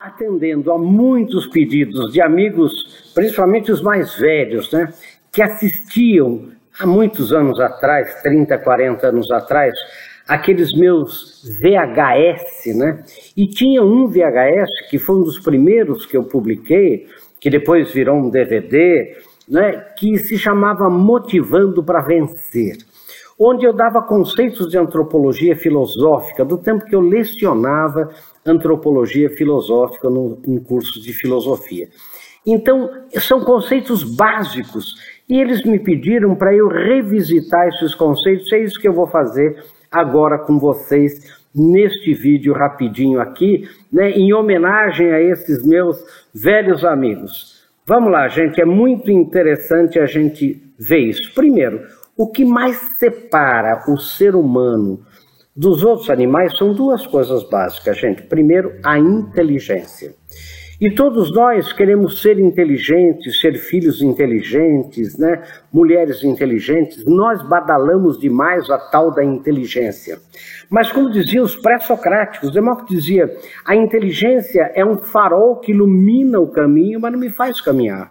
atendendo a muitos pedidos de amigos, principalmente os mais velhos, né, que assistiam há muitos anos atrás, 30, 40 anos atrás, aqueles meus VHS, né? E tinha um VHS que foi um dos primeiros que eu publiquei, que depois virou um DVD, né, que se chamava Motivando para Vencer, onde eu dava conceitos de antropologia filosófica do tempo que eu lecionava antropologia filosófica no, em cursos de filosofia. Então, são conceitos básicos e eles me pediram para eu revisitar esses conceitos. É isso que eu vou fazer agora com vocês neste vídeo rapidinho aqui, né, em homenagem a esses meus velhos amigos. Vamos lá, gente, é muito interessante a gente ver isso. Primeiro, o que mais separa o ser humano dos outros animais são duas coisas básicas, gente. Primeiro, a inteligência. E todos nós queremos ser inteligentes, ser filhos inteligentes, né? mulheres inteligentes. Nós badalamos demais a tal da inteligência. Mas, como diziam os pré-socráticos, Demócrito dizia: a inteligência é um farol que ilumina o caminho, mas não me faz caminhar.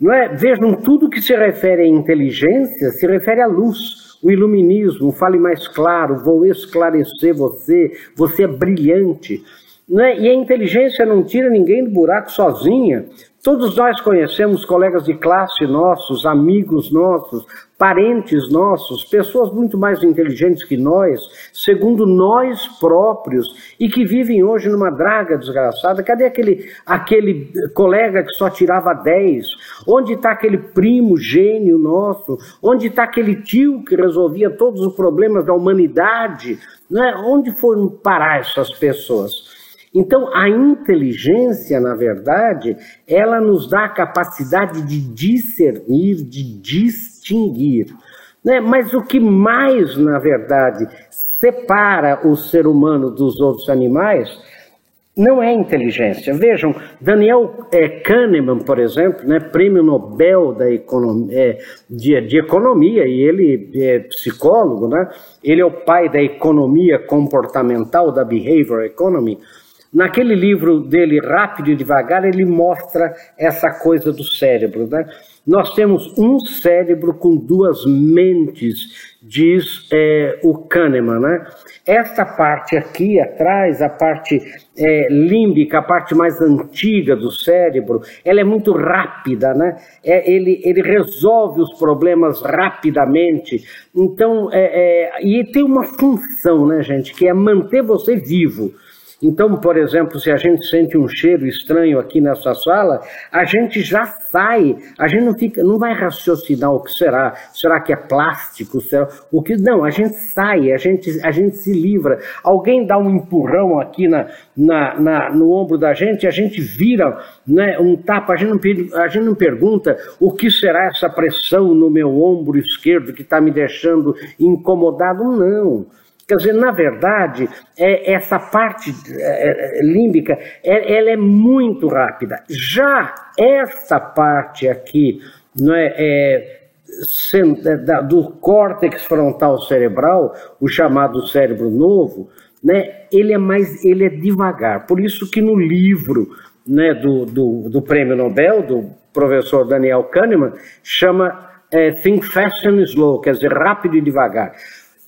Não é? Vejam, tudo que se refere à inteligência se refere à luz o iluminismo, fale mais claro, vou esclarecer você, você é brilhante. Né? E a inteligência não tira ninguém do buraco sozinha. Todos nós conhecemos colegas de classe nossos, amigos nossos, parentes nossos, pessoas muito mais inteligentes que nós, segundo nós próprios, e que vivem hoje numa draga desgraçada. Cadê aquele, aquele colega que só tirava 10? Onde está aquele primo gênio nosso? Onde está aquele tio que resolvia todos os problemas da humanidade? Né? Onde foram parar essas pessoas? Então, a inteligência, na verdade, ela nos dá a capacidade de discernir, de distinguir. Né? Mas o que mais, na verdade, separa o ser humano dos outros animais não é inteligência. Vejam, Daniel é, Kahneman, por exemplo, né, prêmio Nobel da economia, é, de, de, economia, e ele é psicólogo, né? ele é o pai da economia comportamental, da behavior economy. Naquele livro dele, Rápido e Devagar, ele mostra essa coisa do cérebro. Né? Nós temos um cérebro com duas mentes, diz é, o Kahneman. Né? Essa parte aqui atrás, a parte é, límbica, a parte mais antiga do cérebro, ela é muito rápida, né? É, ele, ele resolve os problemas rapidamente. Então, é, é e tem uma função, né, gente, que é manter você vivo. Então, por exemplo, se a gente sente um cheiro estranho aqui nessa sala, a gente já sai, a gente não fica, não vai raciocinar o que será, será que é plástico, será, o que? Não, a gente sai, a gente, a gente se livra. Alguém dá um empurrão aqui na, na, na no ombro da gente, a gente vira, né, um tapa, a gente não, a gente não pergunta o que será essa pressão no meu ombro esquerdo que está me deixando incomodado, não. Quer dizer, na verdade, é, essa parte é, é límbica, é, ela é muito rápida. Já essa parte aqui, não é, é, do córtex frontal cerebral, o chamado cérebro novo, né, ele é mais, ele é devagar. Por isso que no livro né, do, do, do prêmio Nobel, do professor Daniel Kahneman, chama é, Think Fast and Slow, quer dizer, rápido e devagar.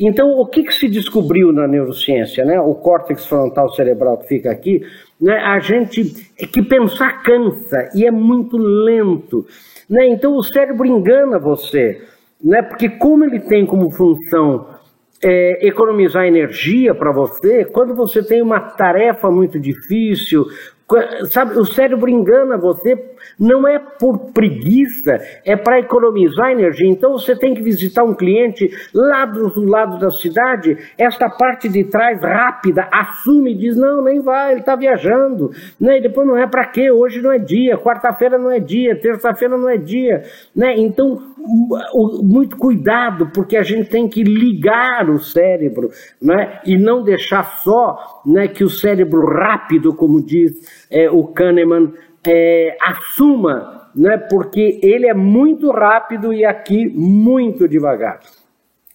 Então, o que, que se descobriu na neurociência, né? O córtex frontal cerebral que fica aqui, né? A gente é que pensar cansa e é muito lento, né? Então o cérebro engana você, né? Porque como ele tem como função é, economizar energia para você, quando você tem uma tarefa muito difícil, Sabe, o cérebro engana você, não é por preguiça, é para economizar energia. Então você tem que visitar um cliente lá do lado da cidade, esta parte de trás rápida, assume e diz: não, nem vai, ele está viajando. Né? E depois não é para quê? Hoje não é dia, quarta-feira não é dia, terça-feira não é dia. Né? Então, muito cuidado, porque a gente tem que ligar o cérebro né? e não deixar só né, que o cérebro rápido, como diz é, o Kahneman, é, assuma, né, porque ele é muito rápido e aqui muito devagar.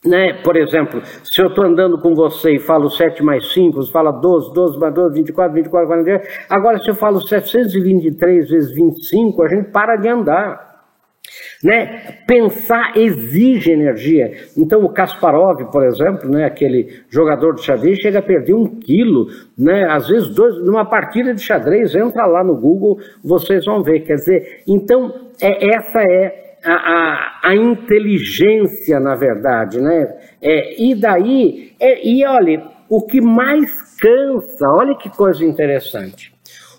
né? Por exemplo, se eu estou andando com você e falo 7 mais 5, você fala 12, 12 mais 12, 24, 24, 48. Agora, se eu falo 723 vezes 25, a gente para de andar. Né? Pensar exige energia. Então, o Kasparov, por exemplo, né, aquele jogador de xadrez, chega a perder um quilo, né, às vezes dois, numa partida de xadrez, entra lá no Google, vocês vão ver. Quer dizer, então, é, essa é a, a, a, inteligência, na verdade, né? É, e daí, é, e olha, o que mais cansa, olha que coisa interessante,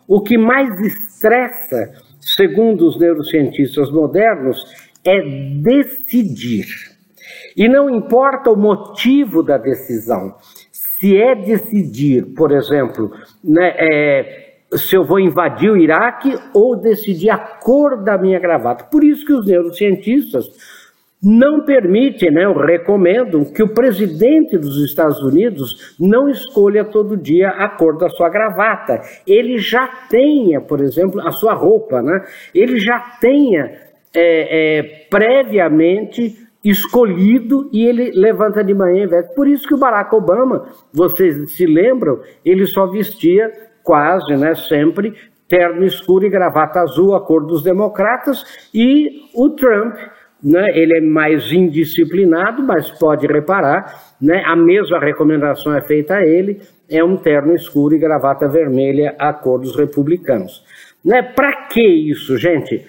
o que mais estressa, segundo os neurocientistas modernos, é decidir. E não importa o motivo da decisão, se é decidir, por exemplo, né, é, se eu vou invadir o Iraque ou decidir a cor da minha gravata. Por isso que os neurocientistas não permitem, né, eu recomendo que o presidente dos Estados Unidos não escolha todo dia a cor da sua gravata. Ele já tenha, por exemplo, a sua roupa, né? Ele já tenha é, é, previamente escolhido e ele levanta de manhã e veste. Por isso que o Barack Obama, vocês se lembram, ele só vestia quase, né, sempre, terno escuro e gravata azul, a cor dos democratas, e o Trump, né, ele é mais indisciplinado, mas pode reparar, né, a mesma recomendação é feita a ele, é um terno escuro e gravata vermelha, a cor dos republicanos. Né, para que isso, gente?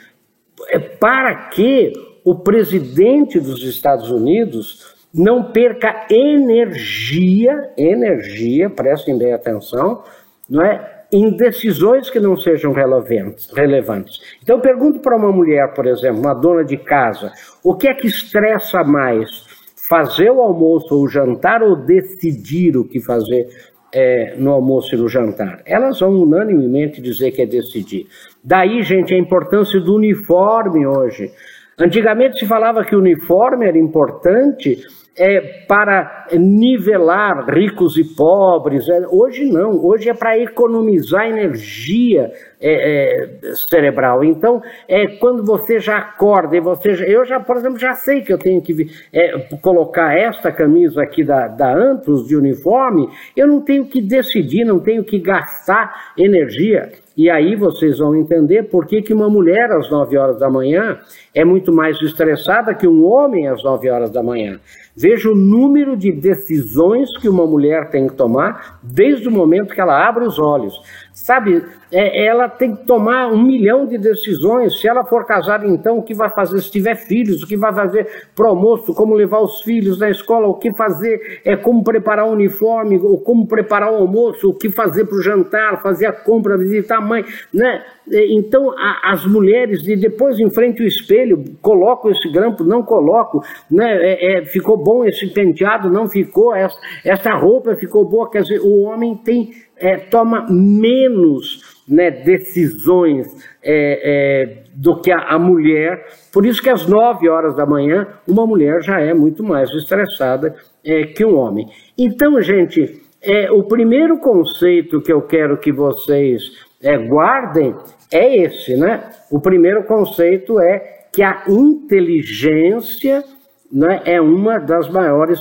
É para que o presidente dos Estados Unidos não perca energia, energia, prestem bem atenção, não é? Em decisões que não sejam relevantes. Então, eu pergunto para uma mulher, por exemplo, uma dona de casa, o que é que estressa mais? Fazer o almoço ou o jantar ou decidir o que fazer é, no almoço e no jantar? Elas vão unanimemente dizer que é decidir. Daí, gente, a importância do uniforme hoje. Antigamente se falava que o uniforme era importante é, para nivelar ricos e pobres. É, hoje não, hoje é para economizar energia é, é, cerebral. Então, é quando você já acorda e você. Já, eu já, por exemplo, já sei que eu tenho que é, colocar esta camisa aqui da, da Antus de uniforme, eu não tenho que decidir, não tenho que gastar energia. E aí vocês vão entender por que, que uma mulher às 9 horas da manhã é muito mais estressada que um homem às 9 horas da manhã. Veja o número de decisões que uma mulher tem que tomar desde o momento que ela abre os olhos. Sabe, é, ela tem que tomar um milhão de decisões. Se ela for casada, então, o que vai fazer? Se tiver filhos, o que vai fazer para o almoço, como levar os filhos na escola, o que fazer, é como preparar o uniforme, ou como preparar o almoço, o que fazer para o jantar, fazer a compra, visitar a mãe. Né? É, então, a, as mulheres, e depois em frente ao espelho, coloco esse grampo, não coloco, né? É, é, ficou bom esse penteado, não ficou, essa, essa roupa ficou boa. Quer dizer, o homem tem é, toma menos né, decisões é, é, do que a, a, mulher. Por isso que às 9 horas da manhã, uma mulher já é muito mais estressada é, que um homem. Então, gente, é, o primeiro conceito que eu quero que vocês é, guardem é esse, né? O primeiro conceito é que a inteligência né, é uma das maiores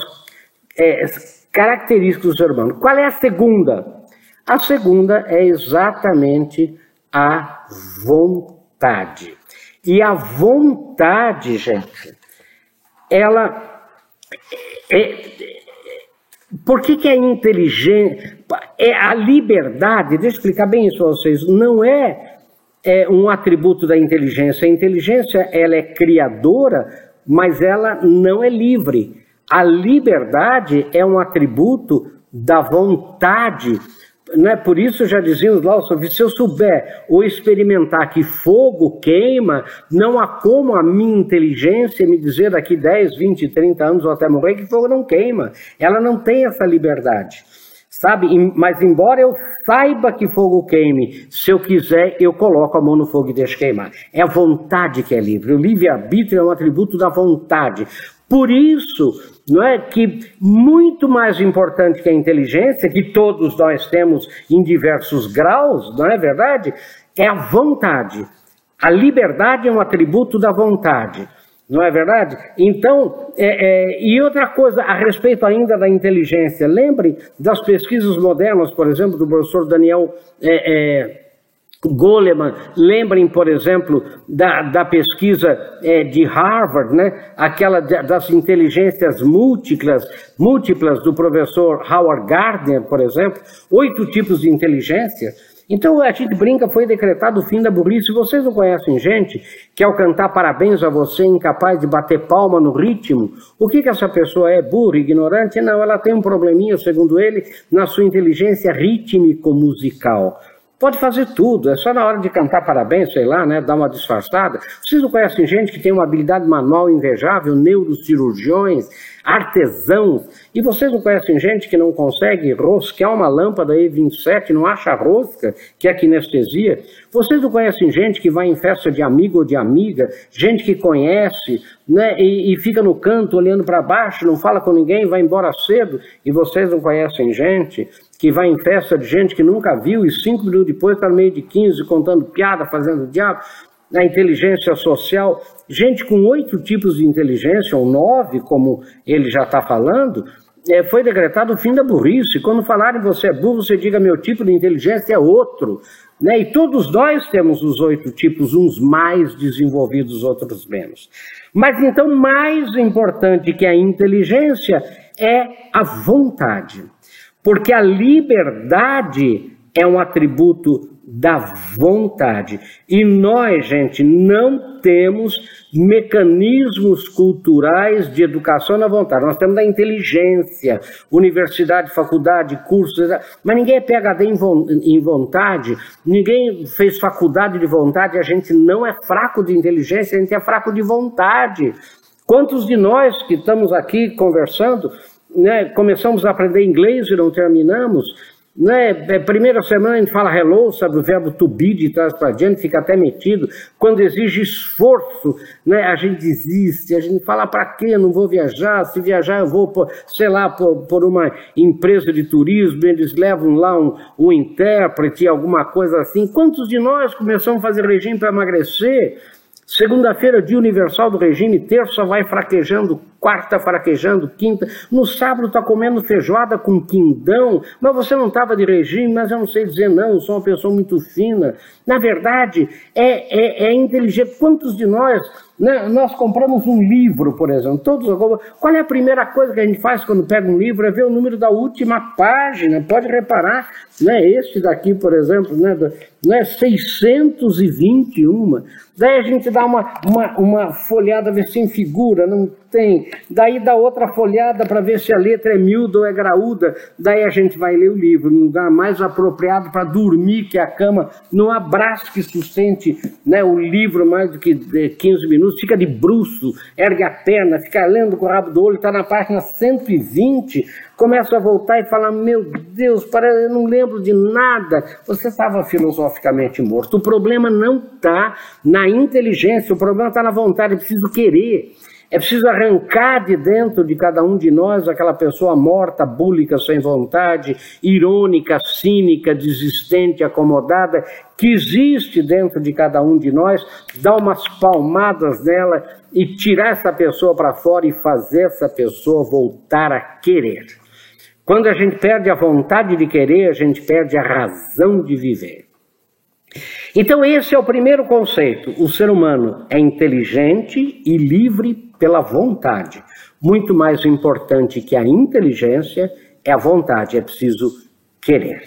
é, características do ser humano. Qual é a segunda? A segunda é exatamente a vontade. E a vontade, gente, ela é, por que, que é inteligente? É a liberdade, deixa eu explicar bem isso para vocês, não é, é um atributo da inteligência. A inteligência ela é criadora, mas ela não é livre. A liberdade é um atributo da vontade não é por isso já dizíamos lá, se eu souber ou experimentar que fogo queima, não há como a minha inteligência me dizer daqui 10, 20, 30 anos ou até morrer que fogo não queima. Ela não tem essa liberdade. Sabe? Mas embora eu saiba que fogo queime, se eu quiser, eu coloco a mão no fogo e deixo queimar. É a vontade que é livre. O livre-arbítrio é um atributo da vontade. Por isso, não é que muito mais importante que a inteligência, que todos nós temos em diversos graus, não é verdade? É a vontade. A liberdade é um atributo da vontade. Não é verdade? Então, é, é, e outra coisa a respeito ainda da inteligência, lembre das pesquisas modernas, por exemplo, do professor Daniel é, é Goleman, lembrem, por exemplo, da, da pesquisa é, de Harvard, né? aquela das inteligências múltiplas, múltiplas do professor Howard Gardner, por exemplo, oito tipos de inteligência. Então a gente brinca, foi decretado o fim da burrice. Vocês não conhecem gente que ao cantar parabéns a você, incapaz de bater palma no ritmo, o que, que essa pessoa é? Burra, ignorante? Não, ela tem um probleminha, segundo ele, na sua inteligência rítmico-musical. Pode fazer tudo, é só na hora de cantar parabéns, sei lá, né, dar uma disfarçada. Vocês não conhecem gente que tem uma habilidade manual invejável, neurocirurgiões, artesãos, e vocês não conhecem gente que não consegue rosquear uma lâmpada E27, não acha rosca, que é kinestesia? Vocês não conhecem gente que vai em festa de amigo ou de amiga, gente que conhece, né, e, e fica no canto olhando para baixo, não fala com ninguém, vai embora cedo, e vocês não conhecem gente que vai em festa de gente que nunca viu e cinco minutos depois está no meio de 15 contando piada, fazendo diabo, na inteligência social, gente com oito tipos de inteligência, ou nove, como ele já está falando, é, foi decretado o fim da burrice. Quando falarem você é burro, você diga meu tipo de inteligência é outro. Né? E todos nós temos os oito tipos, uns mais desenvolvidos, outros menos. Mas então, mais importante que a inteligência é a vontade. Porque a liberdade é um atributo da vontade. E nós, gente, não temos mecanismos culturais de educação na vontade. Nós temos da inteligência, universidade, faculdade, cursos, mas ninguém é PhD em vontade, ninguém fez faculdade de vontade, a gente não é fraco de inteligência, a gente é fraco de vontade. Quantos de nós que estamos aqui conversando né, começamos a aprender inglês e não terminamos. Né? É, primeira semana a gente fala hello, sabe o verbo to be de trás para diante, fica até metido. Quando exige esforço, né, a gente desiste, a gente fala para quê? Não vou viajar, se viajar eu vou, por, sei lá, por, por uma empresa de turismo, eles levam lá um, um intérprete, alguma coisa assim. Quantos de nós começamos a fazer regime para emagrecer? Segunda-feira, dia universal do regime, terça vai fraquejando, quarta fraquejando, quinta. No sábado está comendo feijoada com quindão, mas você não estava de regime, mas eu não sei dizer não, eu sou uma pessoa muito fina. Na verdade, é, é, é inteligente. Quantos de nós né? Nós compramos um livro, por exemplo, todos Qual é a primeira coisa que a gente faz quando pega um livro? É ver o número da última página. Pode reparar, né? Este daqui, por exemplo, né? né? 621. Daí a gente dá uma, uma, uma folhada, ver se em figura, não tem. Daí dá outra folhada para ver se a letra é miúda ou é graúda. Daí a gente vai ler o livro no lugar mais apropriado para dormir, que é a cama. Não há braço que sustente né, o livro mais do que 15 eh, minutos. Fica de bruço, ergue a perna, fica lendo com o rabo do olho, está na página 120 começa a voltar e falar: Meu Deus, parece, eu não lembro de nada. Você estava filosoficamente morto. O problema não está na inteligência, o problema está na vontade, é preciso querer. É preciso arrancar de dentro de cada um de nós aquela pessoa morta, búlica, sem vontade, irônica, cínica, desistente, acomodada, que existe dentro de cada um de nós, dar umas palmadas nela e tirar essa pessoa para fora e fazer essa pessoa voltar a querer. Quando a gente perde a vontade de querer, a gente perde a razão de viver. Então, esse é o primeiro conceito. O ser humano é inteligente e livre pela vontade. Muito mais importante que a inteligência é a vontade, é preciso querer.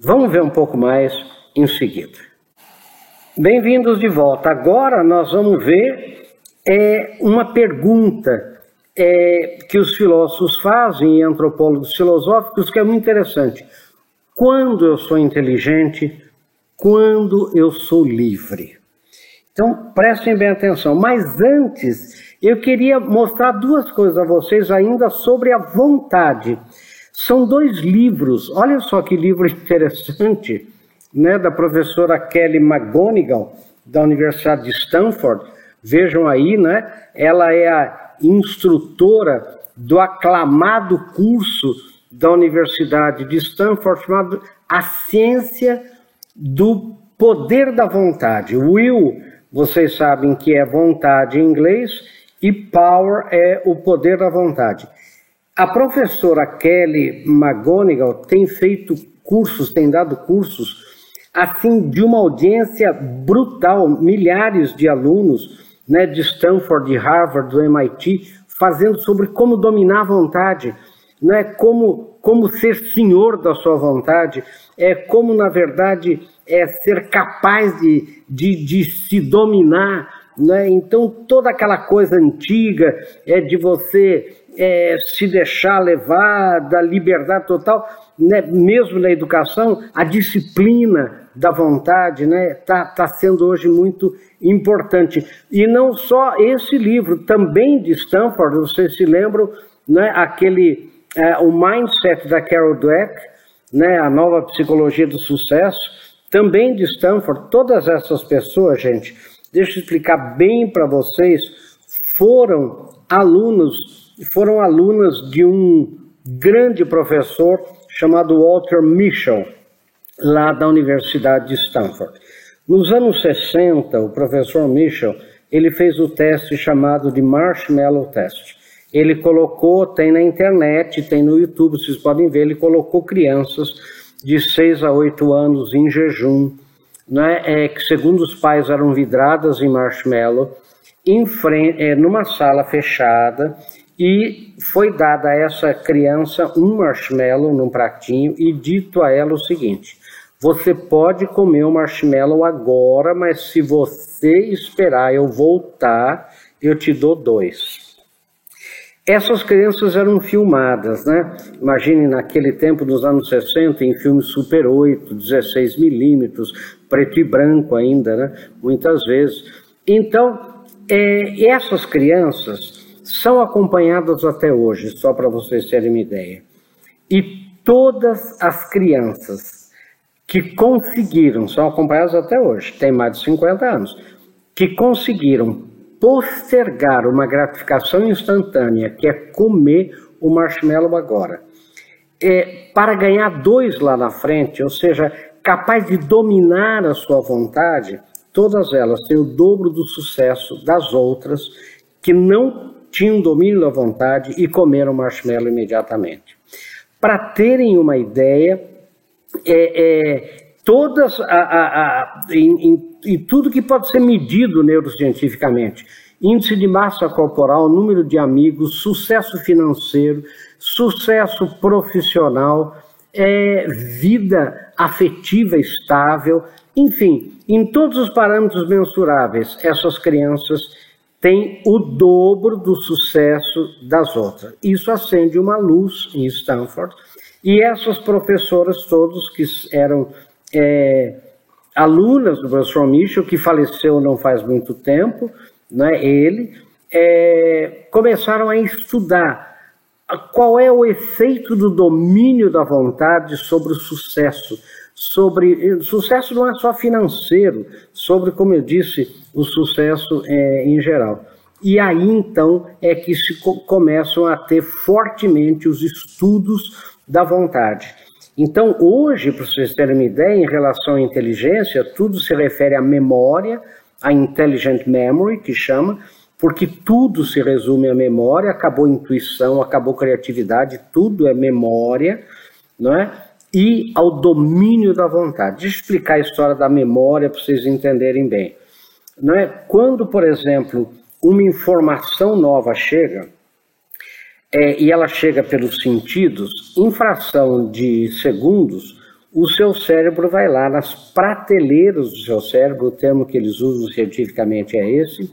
Vamos ver um pouco mais em seguida. Bem-vindos de volta. Agora nós vamos ver é, uma pergunta é, que os filósofos fazem, e antropólogos filosóficos, que é muito interessante. Quando eu sou inteligente, quando eu sou livre. Então, prestem bem atenção. Mas antes, eu queria mostrar duas coisas a vocês ainda sobre a vontade. São dois livros, olha só que livro interessante, né, da professora Kelly McGonigal, da Universidade de Stanford. Vejam aí, né? Ela é a instrutora do aclamado curso da Universidade de Stanford chamado A Ciência do Poder da Vontade, Will vocês sabem que é vontade em inglês e power é o poder da vontade. A professora Kelly McGonigal tem feito cursos, tem dado cursos assim de uma audiência brutal, milhares de alunos, né, de Stanford, de Harvard, do MIT, fazendo sobre como dominar a vontade, né, como como ser senhor da sua vontade, é como na verdade é ser capaz de, de, de se dominar. Né? Então toda aquela coisa antiga é de você é, se deixar levar da liberdade total, né? mesmo na educação, a disciplina da vontade está né? Tá, tá sendo hoje muito importante. E não só esse livro, também de Stanford, vocês se lembram, né? aquele, é, o Mindset da Carol Dweck, né? a nova psicologia do sucesso, também de Stanford, todas essas pessoas, gente, deixa eu explicar bem para vocês, foram alunos foram alunas de um grande professor chamado Walter Mischel, lá da Universidade de Stanford. Nos anos 60, o professor Mischel, ele fez o teste chamado de Marshmallow Test. Ele colocou, tem na internet, tem no YouTube, vocês podem ver, ele colocou crianças de 6 a 8 anos em jejum, né, é, que segundo os pais eram vidradas em marshmallow, em frente, é, numa sala fechada, e foi dada a essa criança um marshmallow num pratinho e dito a ela o seguinte: você pode comer o marshmallow agora, mas se você esperar eu voltar, eu te dou dois. Essas crianças eram filmadas, né? Imagine naquele tempo, nos anos 60, em filmes Super 8, 16 milímetros, preto e branco ainda, né? Muitas vezes. Então, é, essas crianças são acompanhadas até hoje, só para vocês terem uma ideia. E todas as crianças que conseguiram, são acompanhadas até hoje, tem mais de 50 anos, que conseguiram postergar uma gratificação instantânea, que é comer o marshmallow agora, é, para ganhar dois lá na frente, ou seja, capaz de dominar a sua vontade, todas elas têm o dobro do sucesso das outras que não tinham domínio da vontade e comeram marshmallow imediatamente. Para terem uma ideia, é, é, todas a, a, a, em, em, em tudo que pode ser medido neurocientificamente, índice de massa corporal, número de amigos, sucesso financeiro, sucesso profissional, é, vida afetiva estável, enfim, em todos os parâmetros mensuráveis, essas crianças tem o dobro do sucesso das outras. Isso acende uma luz em Stanford. E essas professoras todos que eram é, alunas do professor Michel, que faleceu não faz muito tempo, né, ele, é, começaram a estudar qual é o efeito do domínio da vontade sobre o sucesso, sobre sucesso não é só financeiro, sobre, como eu disse, o sucesso é, em geral. E aí então é que se co começam a ter fortemente os estudos da vontade. Então, hoje, para vocês terem uma ideia, em relação à inteligência, tudo se refere à memória, à intelligent memory, que chama, porque tudo se resume à memória, acabou intuição, acabou criatividade, tudo é memória, não é? e ao domínio da vontade. Deixa eu explicar a história da memória para vocês entenderem bem. Não é? Quando, por exemplo, uma informação nova chega, é, e ela chega pelos sentidos, em fração de segundos, o seu cérebro vai lá nas prateleiras do seu cérebro, o termo que eles usam cientificamente é esse,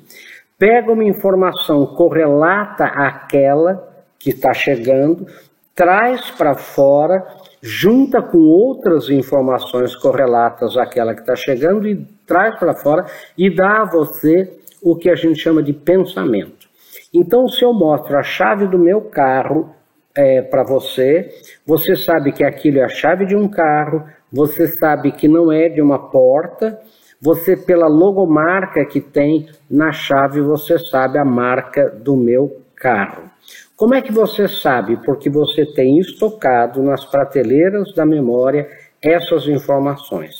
pega uma informação correlata àquela que está chegando, traz para fora junta com outras informações correlatas àquela que está chegando e traz para fora e dá a você o que a gente chama de pensamento. Então, se eu mostro a chave do meu carro é, para você, você sabe que aquilo é a chave de um carro, você sabe que não é de uma porta, você, pela logomarca que tem na chave, você sabe a marca do meu carro. Como é que você sabe? Porque você tem estocado nas prateleiras da memória essas informações,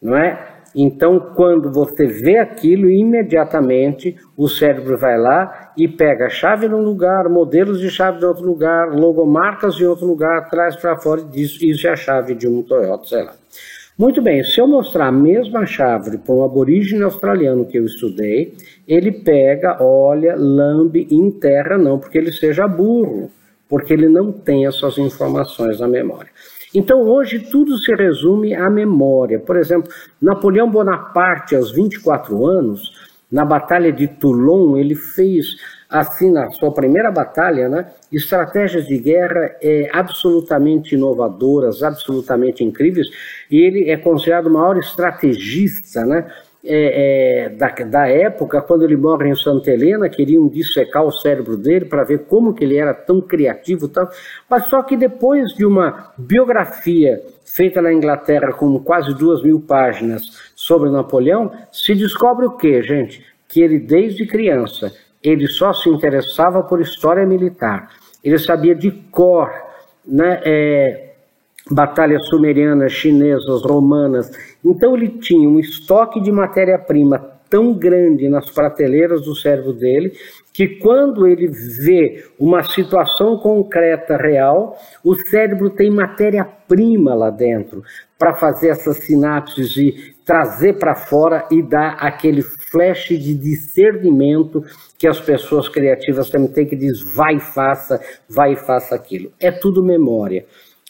não é? Então, quando você vê aquilo, imediatamente o cérebro vai lá e pega a chave num lugar, modelos de chave de outro lugar, logomarcas de outro lugar, traz para fora e diz isso é a chave de um Toyota, sei lá. Muito bem, se eu mostrar a mesma chave para um aborígene australiano que eu estudei, ele pega, olha, lambe e enterra, não porque ele seja burro, porque ele não tem essas informações na memória. Então hoje tudo se resume à memória. Por exemplo, Napoleão Bonaparte, aos 24 anos, na Batalha de Toulon, ele fez assim na sua primeira batalha, né, estratégias de guerra é, absolutamente inovadoras, absolutamente incríveis, e ele é considerado o maior estrategista, né, é, é, da, da, época, quando ele morre em Santa Helena, queriam dissecar o cérebro dele para ver como que ele era tão criativo tal. Mas só que depois de uma biografia feita na Inglaterra com quase duas mil páginas sobre Napoleão, se descobre o que, gente? Que ele desde criança ele só se interessava por história militar. Ele sabia de cor, né? É, batalhas sumerianas, chinesas, romanas. Então ele tinha um estoque de matéria-prima tão grande nas prateleiras do cérebro dele que quando ele vê uma situação concreta real, o cérebro tem matéria-prima lá dentro para fazer essas sinapses e trazer para fora e dar aquele flash de discernimento que as pessoas criativas também têm que diz vai e faça, vai e faça aquilo. É tudo memória.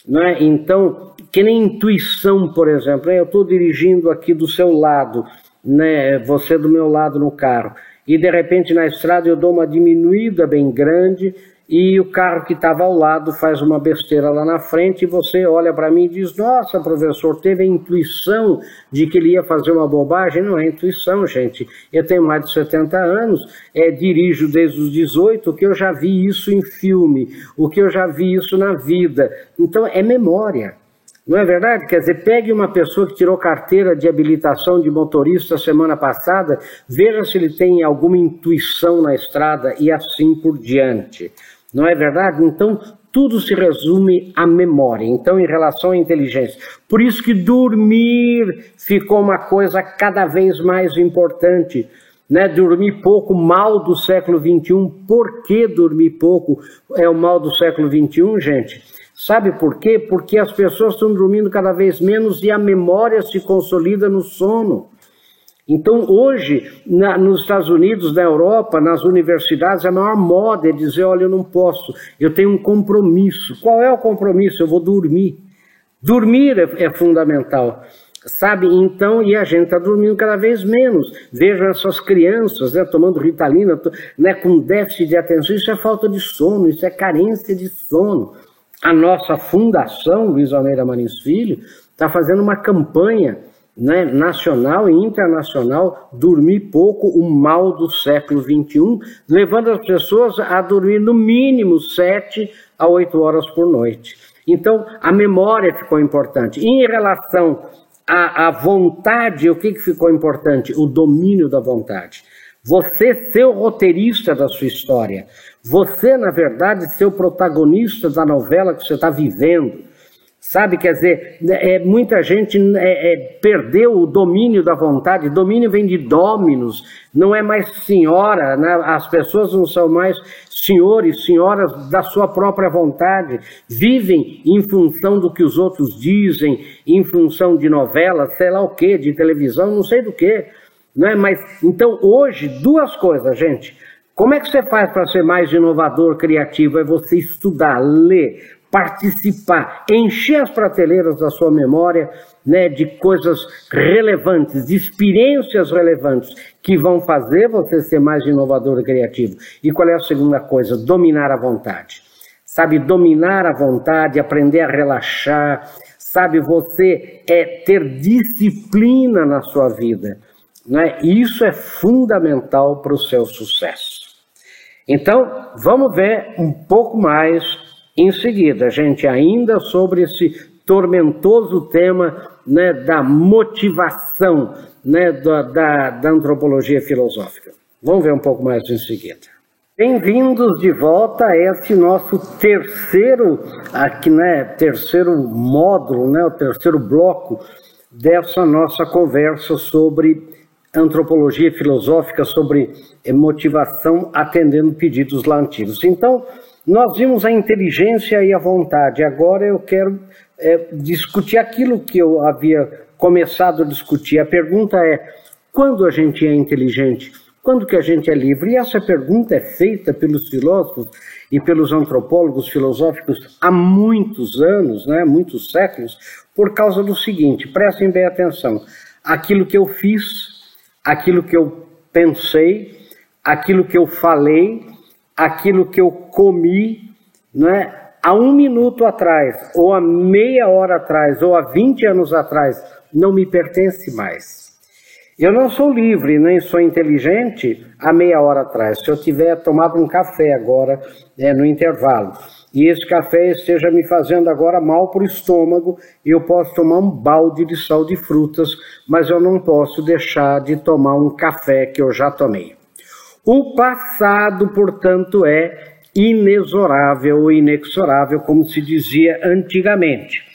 Né? Então, que nem intuição, por exemplo, né? eu estou dirigindo aqui do seu lado, né? você do meu lado no carro, e de repente na estrada eu dou uma diminuída bem grande e o carro que estava ao lado faz uma besteira lá na frente e você olha para mim e diz: Nossa, professor, teve a intuição de que ele ia fazer uma bobagem? Não é intuição, gente. Eu tenho mais de 70 anos, é, dirijo desde os 18, que eu já vi isso em filme, o que eu já vi isso na vida. Então é memória. Não é verdade? Quer dizer, pegue uma pessoa que tirou carteira de habilitação de motorista semana passada, veja se ele tem alguma intuição na estrada e assim por diante. Não é verdade? Então, tudo se resume à memória. Então, em relação à inteligência. Por isso que dormir ficou uma coisa cada vez mais importante. Né? Dormir pouco, mal do século XXI. Por que dormir pouco é o mal do século XXI, gente? Sabe por quê? Porque as pessoas estão dormindo cada vez menos e a memória se consolida no sono. Então, hoje, na, nos Estados Unidos, na Europa, nas universidades, a maior moda é dizer: olha, eu não posso, eu tenho um compromisso. Qual é o compromisso? Eu vou dormir. Dormir é, é fundamental. Sabe, então, e a gente está dormindo cada vez menos. Veja essas crianças né, tomando ritalina, né, com déficit de atenção. Isso é falta de sono, isso é carência de sono. A nossa fundação, Luiz Almeida Marins Filho, está fazendo uma campanha né, nacional e internacional, dormir pouco, o mal do século XXI, levando as pessoas a dormir no mínimo sete a oito horas por noite. Então, a memória ficou importante. Em relação à, à vontade, o que, que ficou importante? O domínio da vontade. Você ser o roteirista da sua história. Você, na verdade, ser o protagonista da novela que você está vivendo. Sabe, quer dizer, é, muita gente é, é, perdeu o domínio da vontade. Domínio vem de dominos, não é mais senhora, né? as pessoas não são mais senhores, senhoras da sua própria vontade. Vivem em função do que os outros dizem, em função de novelas, sei lá o que, de televisão, não sei do que. Não é? Mas, então, hoje, duas coisas, gente. Como é que você faz para ser mais inovador, criativo? É você estudar, ler, participar, encher as prateleiras da sua memória né, de coisas relevantes, de experiências relevantes que vão fazer você ser mais inovador e criativo. E qual é a segunda coisa? Dominar a vontade. Sabe, dominar a vontade, aprender a relaxar, sabe, você é ter disciplina na sua vida. Né? Isso é fundamental para o seu sucesso. Então, vamos ver um pouco mais em seguida, gente, ainda sobre esse tormentoso tema né, da motivação né, da, da, da antropologia filosófica. Vamos ver um pouco mais em seguida. Bem-vindos de volta a esse nosso terceiro, aqui, né, terceiro módulo, né, o terceiro bloco dessa nossa conversa sobre antropologia filosófica, sobre eh, motivação atendendo pedidos lá antigos. Então, nós vimos a inteligência e a vontade. Agora eu quero é, discutir aquilo que eu havia começado a discutir. A pergunta é: quando a gente é inteligente? Quando que a gente é livre? E essa pergunta é feita pelos filósofos e pelos antropólogos filosóficos há muitos anos, né, muitos séculos, por causa do seguinte: prestem bem atenção. Aquilo que eu fiz, aquilo que eu pensei, aquilo que eu falei, aquilo que eu comi, não é? Há um minuto atrás, ou há meia hora atrás, ou há 20 anos atrás, não me pertence mais. Eu não sou livre, nem sou inteligente há meia hora atrás. Se eu tiver tomado um café agora, é, no intervalo, e esse café esteja me fazendo agora mal para o estômago, eu posso tomar um balde de sal de frutas, mas eu não posso deixar de tomar um café que eu já tomei. O passado, portanto, é inexorável ou inexorável, como se dizia antigamente.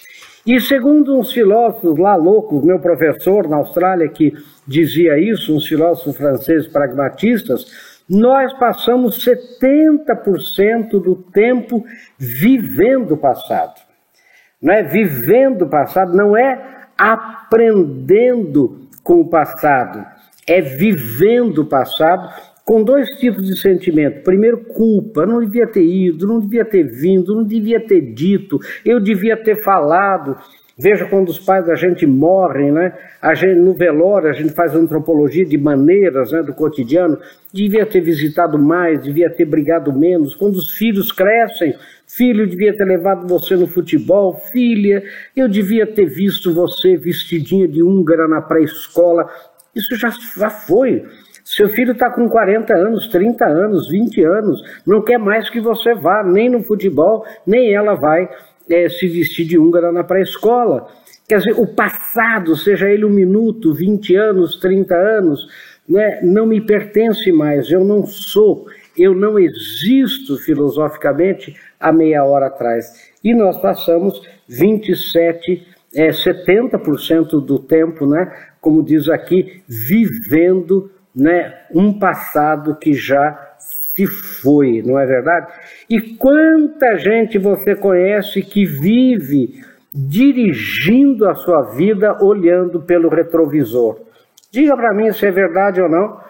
E segundo uns filósofos lá loucos, meu professor na Austrália que dizia isso, uns filósofos franceses pragmatistas, nós passamos 70% do tempo vivendo o passado. Não é vivendo o passado, não é aprendendo com o passado, é vivendo o passado com dois tipos de sentimento. Primeiro, culpa. não devia ter ido, não devia ter vindo, não devia ter dito, eu devia ter falado. Veja quando os pais da gente morrem, né? A gente, no velório a gente faz antropologia de maneiras né, do cotidiano. Devia ter visitado mais, devia ter brigado menos. Quando os filhos crescem, filho devia ter levado você no futebol, filha, eu devia ter visto você vestidinha de húngara na pré-escola. Isso já, já foi. Seu filho está com 40 anos, 30 anos, 20 anos, não quer mais que você vá, nem no futebol, nem ela vai é, se vestir de húngara na pré-escola. Quer dizer, o passado, seja ele um minuto, 20 anos, 30 anos, né, não me pertence mais, eu não sou, eu não existo filosoficamente há meia hora atrás. E nós passamos 27, é, 70% do tempo, né, como diz aqui, vivendo né, um passado que já se foi, não é verdade? E quanta gente você conhece que vive dirigindo a sua vida olhando pelo retrovisor? Diga para mim se é verdade ou não.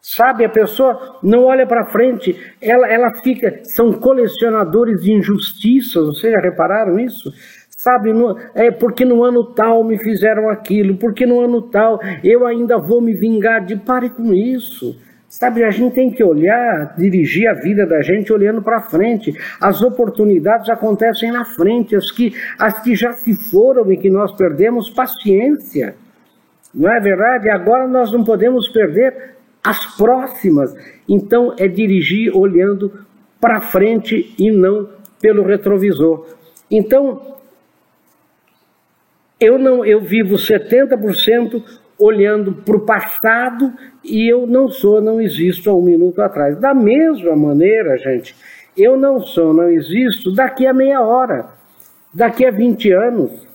Sabe, a pessoa não olha para frente, ela, ela fica. São colecionadores de injustiças, vocês já repararam isso? Sabe, no, é porque no ano tal me fizeram aquilo, porque no ano tal eu ainda vou me vingar de. Pare com isso. Sabe, a gente tem que olhar, dirigir a vida da gente olhando para frente. As oportunidades acontecem na frente, as que, as que já se foram e que nós perdemos, paciência. Não é verdade? Agora nós não podemos perder as próximas. Então é dirigir olhando para frente e não pelo retrovisor. Então, eu não, eu vivo 70% olhando para o passado e eu não sou, não existo há um minuto atrás. Da mesma maneira, gente, eu não sou, não existo daqui a meia hora, daqui a 20 anos.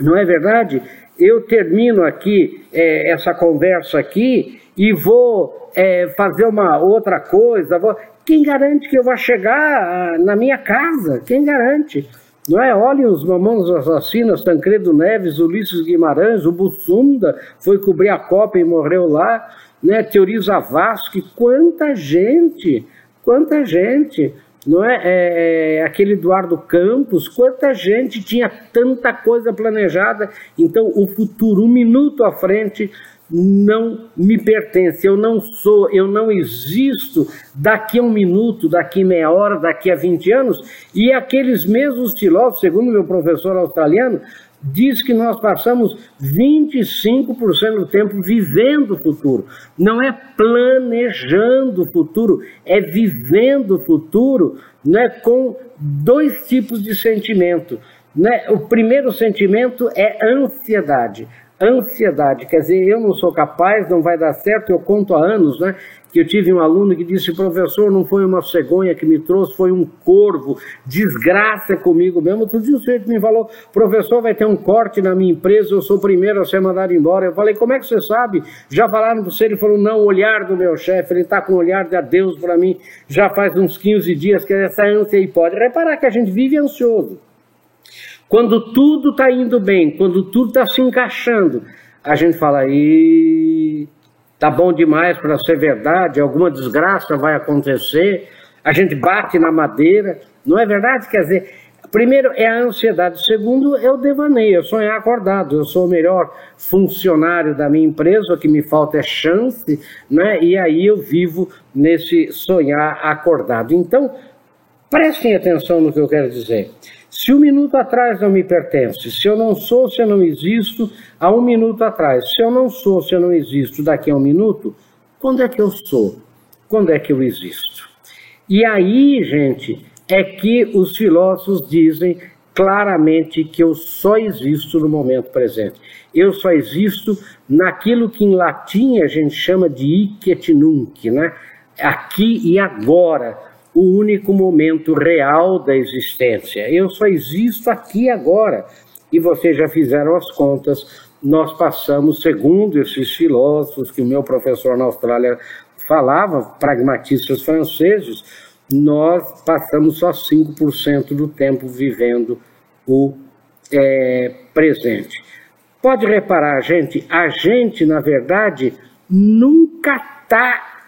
Não é verdade? Eu termino aqui é, essa conversa aqui e vou é, fazer uma outra coisa. Vou... Quem garante que eu vou chegar ah, na minha casa? Quem garante? Não é? Olhem os mamãos assassinos, Tancredo Neves, Ulisses Guimarães, o Bussunda foi cobrir a Copa e morreu lá, né? Teori Zavascki, quanta gente, quanta gente, não é? é? é? Aquele Eduardo Campos, quanta gente tinha tanta coisa planejada. Então, o futuro, um minuto à frente, não me pertence, eu não sou, eu não existo daqui a um minuto, daqui meia hora, daqui a 20 anos, e aqueles mesmos filósofos, segundo meu professor australiano, diz que nós passamos 25% do tempo vivendo o futuro. Não é planejando o futuro, é vivendo o futuro né, com dois tipos de sentimento. Né? O primeiro sentimento é ansiedade ansiedade, quer dizer, eu não sou capaz, não vai dar certo, eu conto há anos, né? Que eu tive um aluno que disse, professor, não foi uma cegonha que me trouxe, foi um corvo, desgraça comigo mesmo. Outro dia o sujeito me falou, professor, vai ter um corte na minha empresa, eu sou o primeiro a ser mandado embora. Eu falei, como é que você sabe? Já falaram para você? Ele falou, não, o olhar do meu chefe, ele está com o olhar de adeus para mim, já faz uns 15 dias que essa ânsia aí pode. Reparar que a gente vive ansioso. Quando tudo está indo bem, quando tudo está se encaixando, a gente fala, e tá bom demais para ser verdade, alguma desgraça vai acontecer, a gente bate na madeira, não é verdade? Quer dizer, primeiro é a ansiedade, segundo é o devaneio, eu sonhar acordado, eu sou o melhor funcionário da minha empresa, o que me falta é chance, né? e aí eu vivo nesse sonhar acordado. Então, prestem atenção no que eu quero dizer. Se um minuto atrás não me pertence, se eu não sou, se eu não existo, há um minuto atrás, se eu não sou, se eu não existo daqui a um minuto, quando é que eu sou? Quando é que eu existo? E aí, gente, é que os filósofos dizem claramente que eu só existo no momento presente. Eu só existo naquilo que em latim a gente chama de hic et nunc, né? Aqui e agora o único momento real da existência. Eu só existo aqui agora. E vocês já fizeram as contas. Nós passamos, segundo esses filósofos que o meu professor na Austrália falava, pragmatistas franceses, nós passamos só 5% do tempo vivendo o é, presente. Pode reparar, gente, a gente, na verdade, nunca está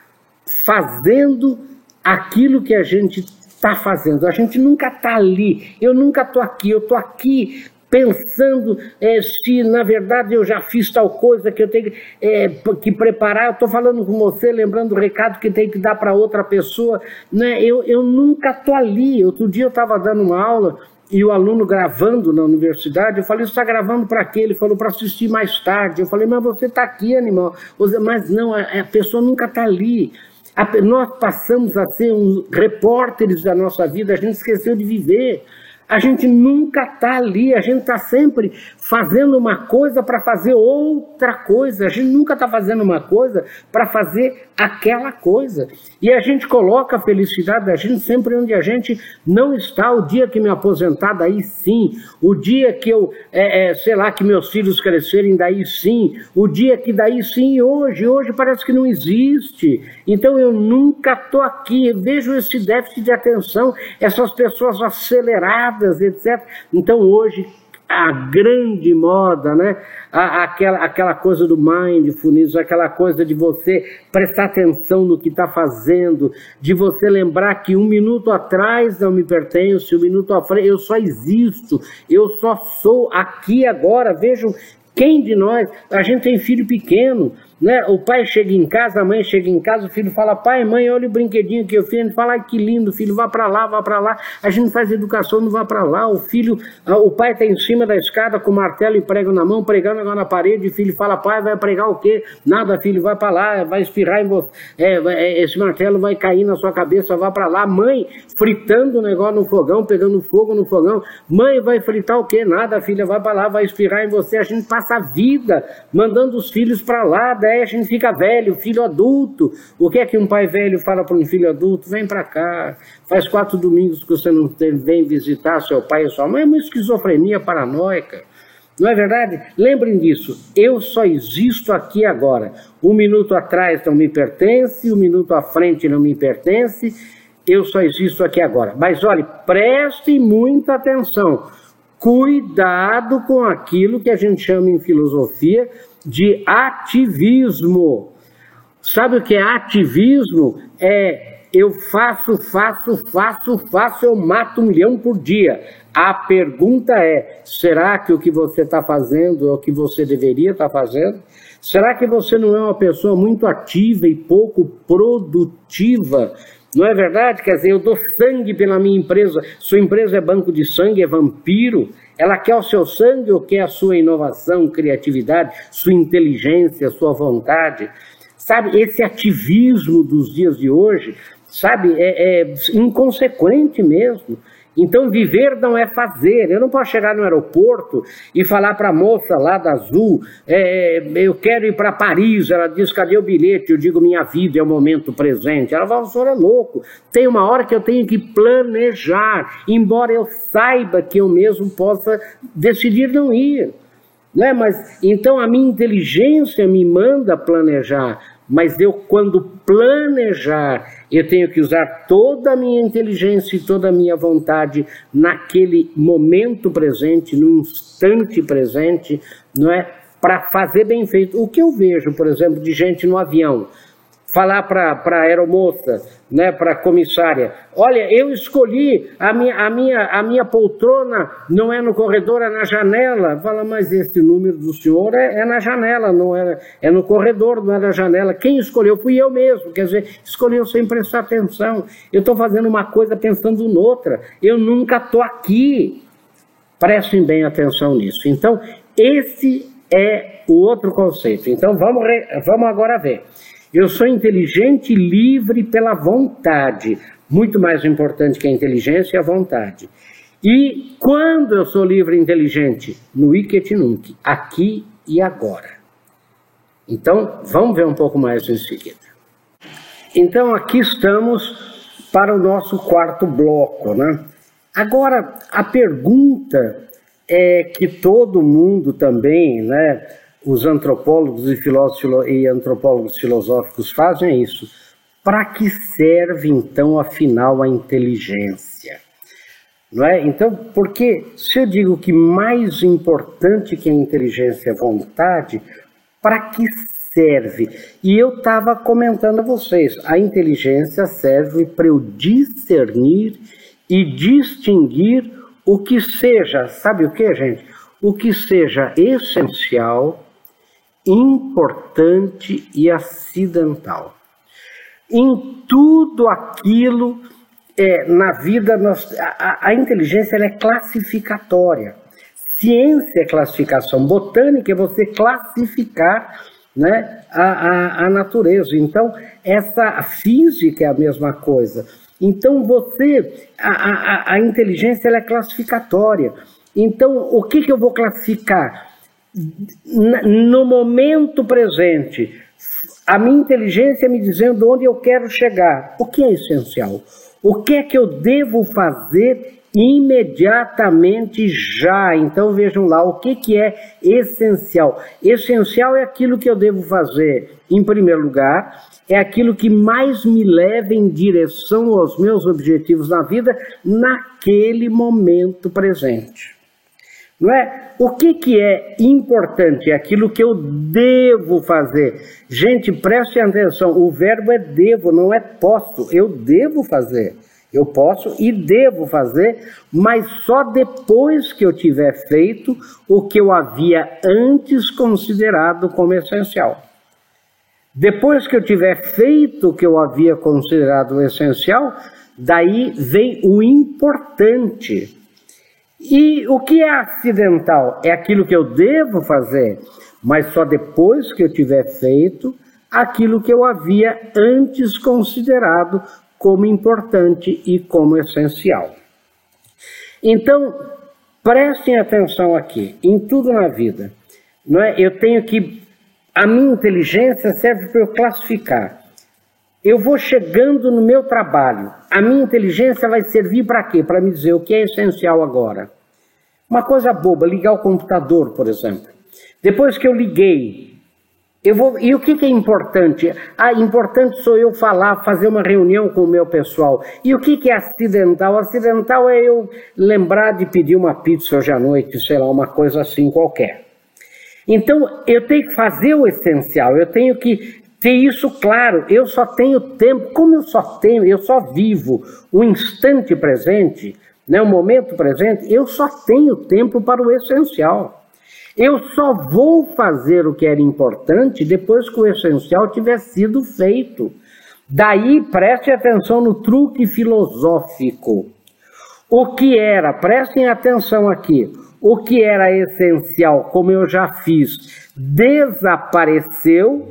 fazendo aquilo que a gente está fazendo. A gente nunca está ali. Eu nunca estou aqui. Eu estou aqui pensando é, se na verdade eu já fiz tal coisa que eu tenho é, que preparar. Eu estou falando com você, lembrando o recado que tem que dar para outra pessoa. Né? Eu, eu nunca estou ali. Outro dia eu estava dando uma aula e o aluno gravando na universidade, eu falei, você está gravando para quê? Ele falou, para assistir mais tarde. Eu falei, mas você está aqui, animal. Mas não, a, pessoa nunca está ali. Nós passamos a ser uns repórteres da nossa vida, a gente esqueceu de viver. A gente nunca está ali, a gente está sempre fazendo uma coisa para fazer outra coisa. A gente nunca está fazendo uma coisa para fazer aquela coisa. E a gente coloca a felicidade da gente sempre onde a gente não está. O dia que me aposentar, daí sim. O dia que eu, é, é, sei lá, que meus filhos crescerem, daí sim. O dia que daí sim, hoje. Hoje parece que não existe. Então eu nunca estou aqui. Eu vejo esse déficit de atenção, essas pessoas aceleradas etc. Então hoje a grande moda, né? Aquela, aquela coisa do mindfulness, aquela coisa de você prestar atenção no que está fazendo, de você lembrar que um minuto atrás não me pertence, um minuto à frente eu só existo, eu só sou aqui agora. Vejam quem de nós, a gente tem filho pequeno, né? O pai chega em casa, a mãe chega em casa, o filho fala, pai, mãe, olha o brinquedinho que eu fiz. A gente fala, que lindo, filho, vá para lá, vá para lá. A gente faz educação, não vá para lá. O filho, o pai está em cima da escada com martelo e prego na mão, pregando agora na parede. O filho fala, pai, vai pregar o quê? Nada, filho, vai para lá, vai espirrar em você. É, é, esse martelo vai cair na sua cabeça, vá para lá. Mãe, fritando o negócio no fogão, pegando fogo no fogão. Mãe, vai fritar o quê? Nada, filha, vai para lá, vai espirrar em você. A gente passa a vida mandando os filhos para lá, daí a gente fica velho, filho adulto. O que é que um pai velho fala para um filho adulto? Vem para cá. Faz quatro domingos que você não vem visitar seu pai e sua mãe. É uma esquizofrenia paranoica. Não é verdade? Lembrem disso. Eu só existo aqui agora. Um minuto atrás não me pertence, um minuto à frente não me pertence. Eu só existo aqui agora. Mas olhe, prestem muita atenção. Cuidado com aquilo que a gente chama em filosofia de ativismo. Sabe o que é ativismo? É eu faço, faço, faço, faço, eu mato um leão por dia. A pergunta é: será que o que você está fazendo é o que você deveria estar tá fazendo? Será que você não é uma pessoa muito ativa e pouco produtiva? Não é verdade? Quer dizer, eu dou sangue pela minha empresa. Sua empresa é banco de sangue, é vampiro. Ela quer o seu sangue ou quer a sua inovação, criatividade, sua inteligência, sua vontade? Sabe, esse ativismo dos dias de hoje, sabe, é, é inconsequente mesmo. Então, viver não é fazer. Eu não posso chegar no aeroporto e falar para a moça lá da Azul: é, eu quero ir para Paris. Ela diz: cadê o bilhete? Eu digo: minha vida é o momento presente. Ela fala: o senhor é louco. Tem uma hora que eu tenho que planejar, embora eu saiba que eu mesmo possa decidir não ir. Né? Mas então a minha inteligência me manda planejar, mas eu, quando planejar, eu tenho que usar toda a minha inteligência e toda a minha vontade naquele momento presente, no instante presente, não é? Para fazer bem feito. O que eu vejo, por exemplo, de gente no avião, falar para a aeromoça, né, para a comissária, olha, eu escolhi a minha, a, minha, a minha poltrona, não é no corredor, é na janela. Fala, mas esse número do senhor é, é na janela, não é, é no corredor, não é na janela. Quem escolheu fui eu mesmo, quer dizer, escolheu sem prestar atenção. Eu estou fazendo uma coisa pensando noutra, eu nunca estou aqui. Prestem bem atenção nisso. Então, esse é o outro conceito. Então, vamos, vamos agora ver. Eu sou inteligente livre pela vontade. Muito mais importante que a inteligência é a vontade. E quando eu sou livre e inteligente? No Iket aqui e agora. Então, vamos ver um pouco mais em seguida. Então, aqui estamos para o nosso quarto bloco, né? Agora, a pergunta é que todo mundo também, né? Os antropólogos e, filósofos, e antropólogos filosóficos fazem isso. Para que serve então, afinal, a inteligência? Não é? Então, porque se eu digo que mais importante que a inteligência é vontade, para que serve? E eu estava comentando a vocês, a inteligência serve para eu discernir e distinguir o que seja, sabe o que, gente? O que seja essencial importante e acidental. Em tudo aquilo é, na vida, nós, a, a inteligência é classificatória. Ciência é classificação, botânica é você classificar né, a, a, a natureza. Então, essa física é a mesma coisa. Então, você, a, a, a inteligência é classificatória. Então, o que, que eu vou classificar? No momento presente, a minha inteligência me dizendo onde eu quero chegar. O que é essencial? O que é que eu devo fazer imediatamente já? Então vejam lá, o que, que é essencial? Essencial é aquilo que eu devo fazer, em primeiro lugar, é aquilo que mais me leva em direção aos meus objetivos na vida naquele momento presente. Não é? O que, que é importante? É aquilo que eu devo fazer. Gente, preste atenção: o verbo é devo, não é posso. Eu devo fazer. Eu posso e devo fazer, mas só depois que eu tiver feito o que eu havia antes considerado como essencial. Depois que eu tiver feito o que eu havia considerado essencial, daí vem o importante. E o que é acidental? É aquilo que eu devo fazer, mas só depois que eu tiver feito aquilo que eu havia antes considerado como importante e como essencial. Então, prestem atenção aqui, em tudo na vida. Não é? Eu tenho que. A minha inteligência serve para eu classificar eu vou chegando no meu trabalho. A minha inteligência vai servir para quê? Para me dizer o que é essencial agora. Uma coisa boba, ligar o computador, por exemplo. Depois que eu liguei, eu vou. E o que, que é importante? Ah, importante sou eu falar, fazer uma reunião com o meu pessoal. E o que, que é acidental? Acidental é eu lembrar de pedir uma pizza hoje à noite, sei lá, uma coisa assim qualquer. Então, eu tenho que fazer o essencial, eu tenho que ter isso claro. Eu só tenho tempo, como eu só tenho, eu só vivo o instante presente, né, o momento presente, eu só tenho tempo para o essencial. Eu só vou fazer o que era importante depois que o essencial tiver sido feito. Daí preste atenção no truque filosófico. O que era, prestem atenção aqui, o que era essencial, como eu já fiz, desapareceu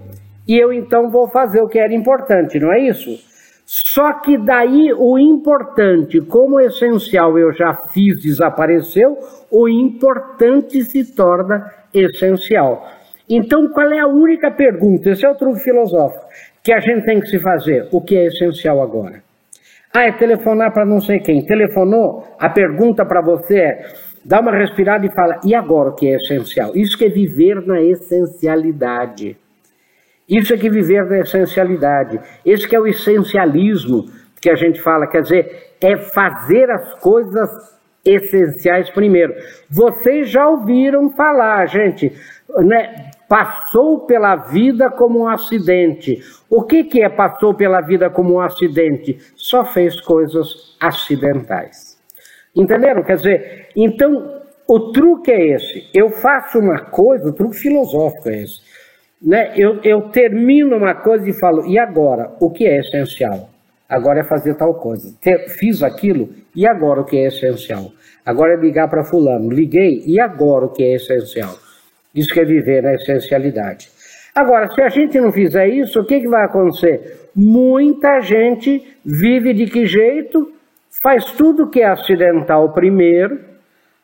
e eu então vou fazer o que era importante, não é isso? Só que daí o importante, como o essencial eu já fiz, desapareceu, o importante se torna essencial. Então, qual é a única pergunta? Esse é o truque filosófico que a gente tem que se fazer. O que é essencial agora? Ah, é telefonar para não sei quem. Telefonou, a pergunta para você é: dá uma respirada e fala, e agora o que é essencial? Isso que é viver na essencialidade. Isso é que viver na essencialidade. Esse que é o essencialismo que a gente fala, quer dizer, é fazer as coisas essenciais primeiro. Vocês já ouviram falar, gente, né? Passou pela vida como um acidente. O que, que é passou pela vida como um acidente? Só fez coisas acidentais. Entenderam? Quer dizer, então o truque é esse. Eu faço uma coisa, o truque filosófico é esse né, eu, eu termino uma coisa e falo, e agora? O que é essencial? Agora é fazer tal coisa. Fiz aquilo, e agora o que é essencial? Agora é ligar para fulano. Liguei, e agora o que é essencial? Isso que é viver na essencialidade. Agora, se a gente não fizer isso, o que, que vai acontecer? Muita gente vive de que jeito? Faz tudo que é acidental primeiro,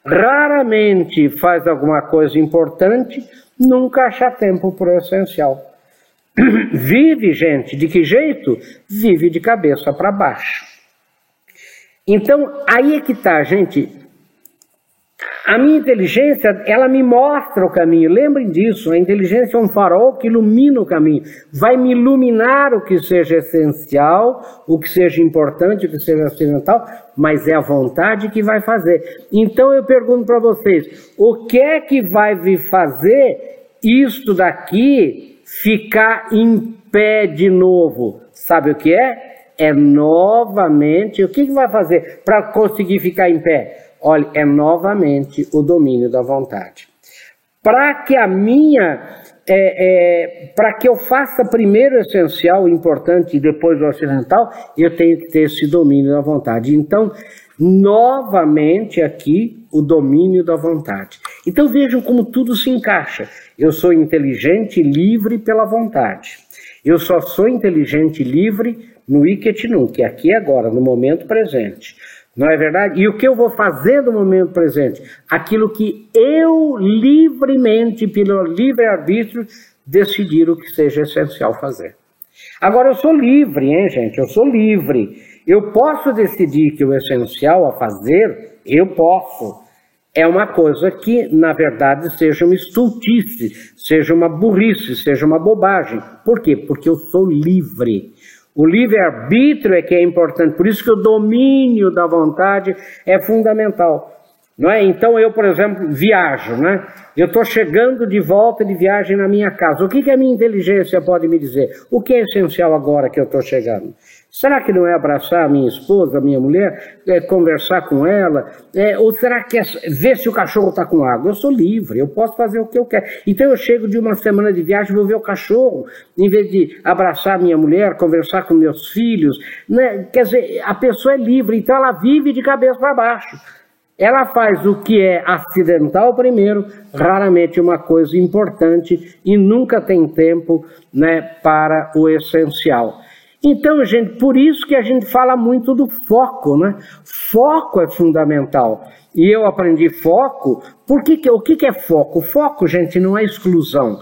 raramente faz alguma coisa importante, nunca acha tempo para o essencial. Vive, gente, de que jeito? Vive de cabeça para baixo. Então, aí é que está, gente. A minha inteligência, ela me mostra o caminho. Lembrem disso, a inteligência é um farol que ilumina o caminho. Vai me iluminar o que seja essencial, o que seja importante, o que seja acidental, mas é a vontade que vai fazer. Então eu pergunto para vocês, o que é que vai vir fazer isto daqui ficar em pé de novo? Sabe o que é? É novamente, o que, que vai fazer para conseguir ficar em pé? Olha, é novamente o domínio da vontade. Para que a minha, é, é, para que eu faça primeiro o essencial, o importante e depois o acidental, eu tenho que ter esse domínio da vontade. Então, novamente aqui o domínio da vontade. Então vejam como tudo se encaixa. Eu sou inteligente e livre pela vontade. Eu só sou inteligente e livre no Iket que é aqui e agora, no momento presente. Não é verdade? E o que eu vou fazer no momento presente? Aquilo que eu livremente, pelo livre-arbítrio, decidir o que seja essencial fazer. Agora eu sou livre, hein, gente? Eu sou livre. Eu posso decidir que o essencial a fazer, eu posso. É uma coisa que, na verdade, seja uma estultice, seja uma burrice, seja uma bobagem. Por quê? Porque eu sou livre. O livre-arbítrio é que é importante, por isso que o domínio da vontade é fundamental. Não é? Então eu, por exemplo, viajo, né? Eu estou chegando de volta de viagem na minha casa. O que, que a minha inteligência pode me dizer? O que é essencial agora que eu estou chegando? Será que não é abraçar a minha esposa, a minha mulher, é conversar com ela? É, ou será que é ver se o cachorro está com água? Eu sou livre, eu posso fazer o que eu quero. Então eu chego de uma semana de viagem, vou ver o cachorro, em vez de abraçar a minha mulher, conversar com meus filhos. Né? Quer dizer, a pessoa é livre, então ela vive de cabeça para baixo. Ela faz o que é acidental primeiro, raramente uma coisa importante e nunca tem tempo né, para o essencial. Então, gente, por isso que a gente fala muito do foco, né? Foco é fundamental. E eu aprendi foco. Por que, que o que, é foco? Foco, gente, não é exclusão.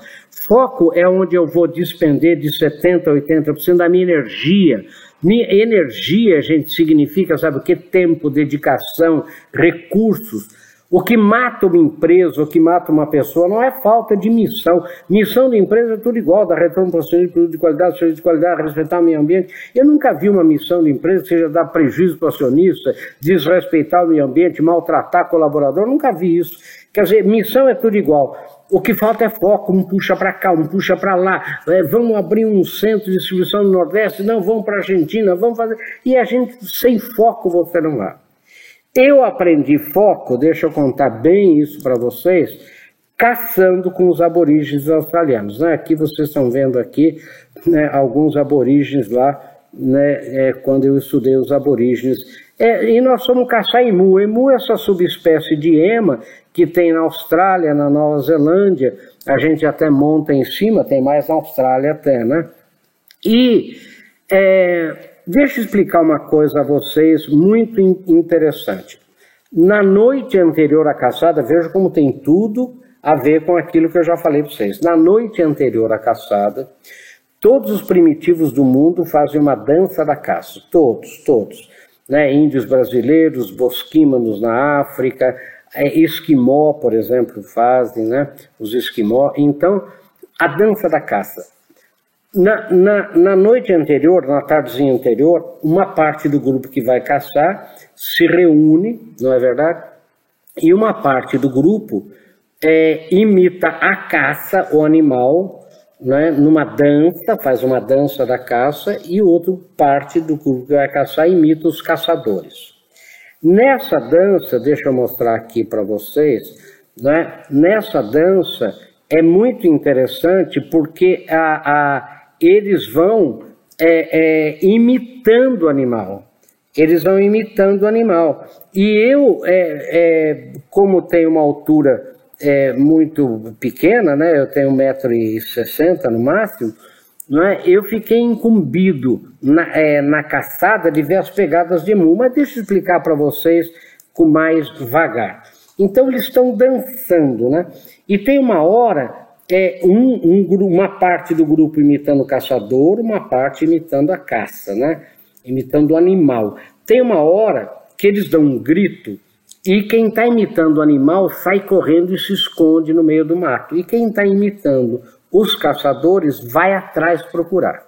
Foco é onde eu vou despender de 70% a 80% da minha energia. Minha energia, gente, significa, sabe o que? Tempo, dedicação, recursos. O que mata uma empresa, o que mata uma pessoa, não é falta de missão. Missão de empresa é tudo igual, dar retorno para o produto de qualidade, serviço de qualidade, respeitar o meio ambiente. Eu nunca vi uma missão de empresa que seja dar prejuízo para o acionista, desrespeitar o meio ambiente, maltratar colaborador, nunca vi isso. Quer dizer, missão é tudo igual. O que falta é foco, um puxa para cá, um puxa para lá. É, vamos abrir um centro de distribuição no Nordeste, não, vamos para a Argentina, vamos fazer. E a gente, sem foco, você não vai. Eu aprendi foco, deixa eu contar bem isso para vocês, caçando com os aborígenes australianos. Né? Aqui vocês estão vendo aqui né, alguns aborígenes lá, né, é, quando eu estudei os aborígenes. É, e nós fomos caçar emu. Emu é essa subespécie de ema que tem na Austrália, na Nova Zelândia. A gente até monta em cima, tem mais na Austrália até, né? E é, deixa eu explicar uma coisa a vocês muito interessante. Na noite anterior à caçada, veja como tem tudo a ver com aquilo que eu já falei para vocês. Na noite anterior à caçada, todos os primitivos do mundo fazem uma dança da caça. Todos, todos. Né? Índios brasileiros, bosquímanos na África, é, esquimó, por exemplo, fazem, né? Os esquimó. Então, a dança da caça. Na, na, na noite anterior, na tardezinha anterior, uma parte do grupo que vai caçar se reúne, não é verdade? E uma parte do grupo é, imita a caça, o animal, né, numa dança, faz uma dança da caça, e outro parte do grupo que vai caçar imita os caçadores. Nessa dança, deixa eu mostrar aqui para vocês, né, nessa dança é muito interessante porque a, a, eles vão é, é, imitando o animal. Eles vão imitando o animal. E eu, é, é como tenho uma altura é, muito pequena, né? eu tenho 1,60m no máximo, é? eu fiquei incumbido na, na caçada de ver as pegadas de emu. Mas deixa eu explicar para vocês com mais vagar. Então eles estão dançando, né? E tem uma hora, é, um, um, uma parte do grupo imitando o caçador, uma parte imitando a caça, né? Imitando o animal. Tem uma hora que eles dão um grito e quem está imitando o animal sai correndo e se esconde no meio do mato. E quem está imitando os caçadores vai atrás procurar.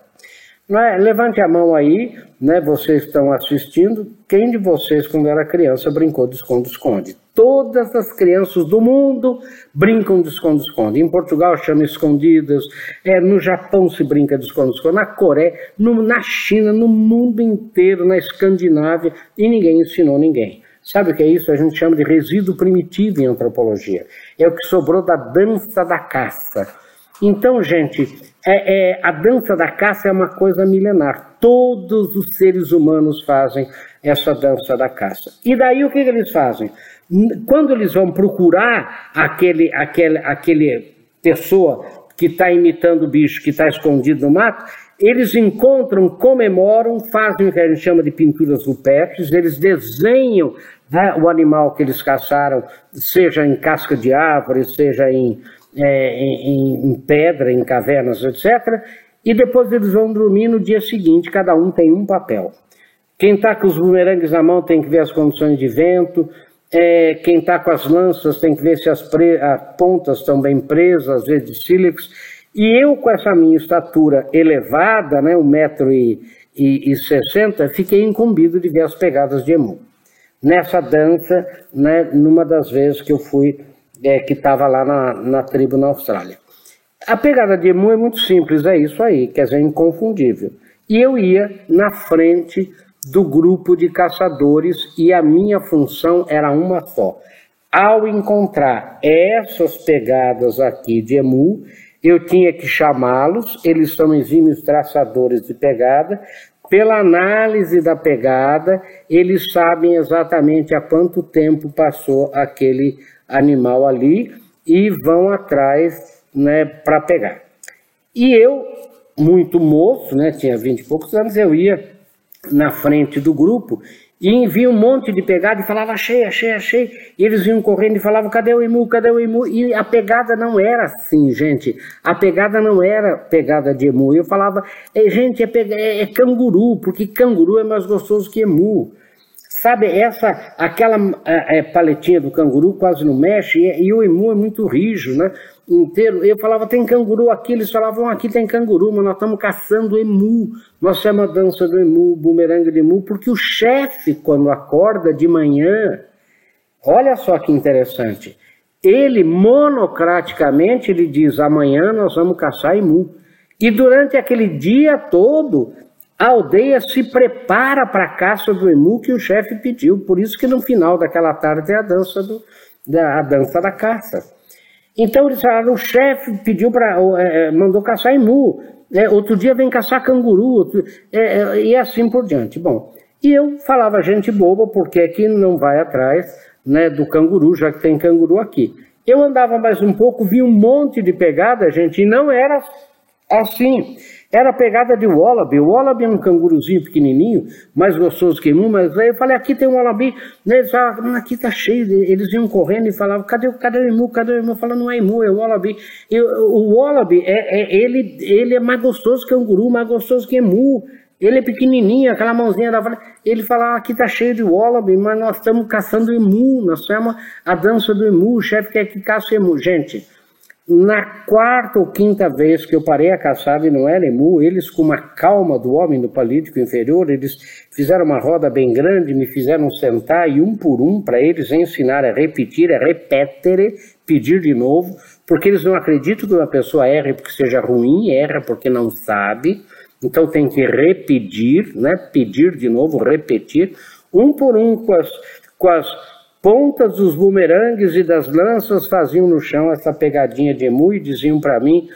É? Levante a mão aí, né? Vocês estão assistindo. Quem de vocês, quando era criança, brincou de esconde-esconde? Todas as crianças do mundo brincam de esconde-esconde. Em Portugal chama escondidas, é, no Japão se brinca de esconde-esconde, na Coreia, no, na China, no mundo inteiro, na Escandinávia, e ninguém ensinou ninguém. Sabe o que é isso? A gente chama de resíduo primitivo em antropologia. É o que sobrou da dança da caça. Então, gente, é, é, a dança da caça é uma coisa milenar. Todos os seres humanos fazem essa dança da caça. E daí o que, que eles fazem? Quando eles vão procurar aquele, aquele, aquele pessoa que está imitando o bicho que está escondido no mato, eles encontram, comemoram, fazem o que a gente chama de pinturas rupestres, eles desenham né, o animal que eles caçaram, seja em casca de árvore, seja em, é, em, em pedra, em cavernas, etc. E depois eles vão dormir no dia seguinte, cada um tem um papel. Quem está com os bumerangues na mão tem que ver as condições de vento, é, quem está com as lanças tem que ver se as, as pontas estão bem presas, às vezes de sílex. E eu, com essa minha estatura elevada, né, 1,60m, fiquei incumbido de ver as pegadas de emu. Nessa dança, né, numa das vezes que eu fui, é, que estava lá na, na tribo na Austrália. A pegada de emu é muito simples, é isso aí, quer dizer, inconfundível. E eu ia na frente do grupo de caçadores e a minha função era uma só. Ao encontrar essas pegadas aqui de emu, eu tinha que chamá-los, eles são exímios traçadores de pegada, pela análise da pegada, eles sabem exatamente há quanto tempo passou aquele animal ali e vão atrás né, para pegar. E eu, muito moço, né, tinha vinte e poucos anos, eu ia na frente do grupo e envia um monte de pegada e falava achei, achei, achei. E eles iam correndo e falavam cadê o emu, cadê o emu? E a pegada não era assim, gente. A pegada não era pegada de emu. Eu falava, gente, é, é, é canguru, porque canguru é mais gostoso que emu. Sabe, essa, aquela é, paletinha do canguru quase não mexe e, e o emu é muito rijo, né? inteiro. Eu falava, tem canguru aqui. Eles falavam, aqui tem canguru, mas nós estamos caçando emu. Nós temos a dança do emu, bumerangue de emu, porque o chefe, quando acorda de manhã, olha só que interessante, ele monocraticamente ele diz, amanhã nós vamos caçar emu. E durante aquele dia todo, a aldeia se prepara para a caça do emu que o chefe pediu. Por isso que no final daquela tarde é a dança, do, da, a dança da caça. Então eles falaram, o chefe pediu para, é, é, mandou caçar emu, é, outro dia vem caçar canguru, outro, é, é, e assim por diante. Bom, e eu falava gente boba, porque aqui não vai atrás né, do canguru, já que tem canguru aqui. Eu andava mais um pouco, vi um monte de pegada, gente, e não era Assim, era a pegada de wallaby. O wallaby é um canguruzinho pequenininho, mais gostoso que emu, mas aí eu falei, aqui tem um wallaby. Eles falavam, aqui tá cheio. Eles iam correndo e falavam, cadê, cadê o emu? Cadê o emu? Falando, não é emu, é o wallaby. E o wallaby, é, é, ele, ele é mais gostoso que canguru, mais gostoso que emu. Ele é pequenininho, aquela mãozinha da Ele fala, aqui tá cheio de wallaby, mas nós estamos caçando emu. Nós temos a dança do emu, o chefe quer que caça emu. Gente, na quarta ou quinta vez que eu parei a caçada e não era emu, eles com uma calma do homem do político inferior, eles fizeram uma roda bem grande, me fizeram sentar e um por um para eles ensinar a repetir, a repetere, pedir de novo, porque eles não acreditam que uma pessoa erre porque seja ruim, erra porque não sabe, então tem que repetir, né? pedir de novo, repetir, um por um com as, com as pontas dos bumerangues e das lanças faziam no chão essa pegadinha de emu e diziam para mim: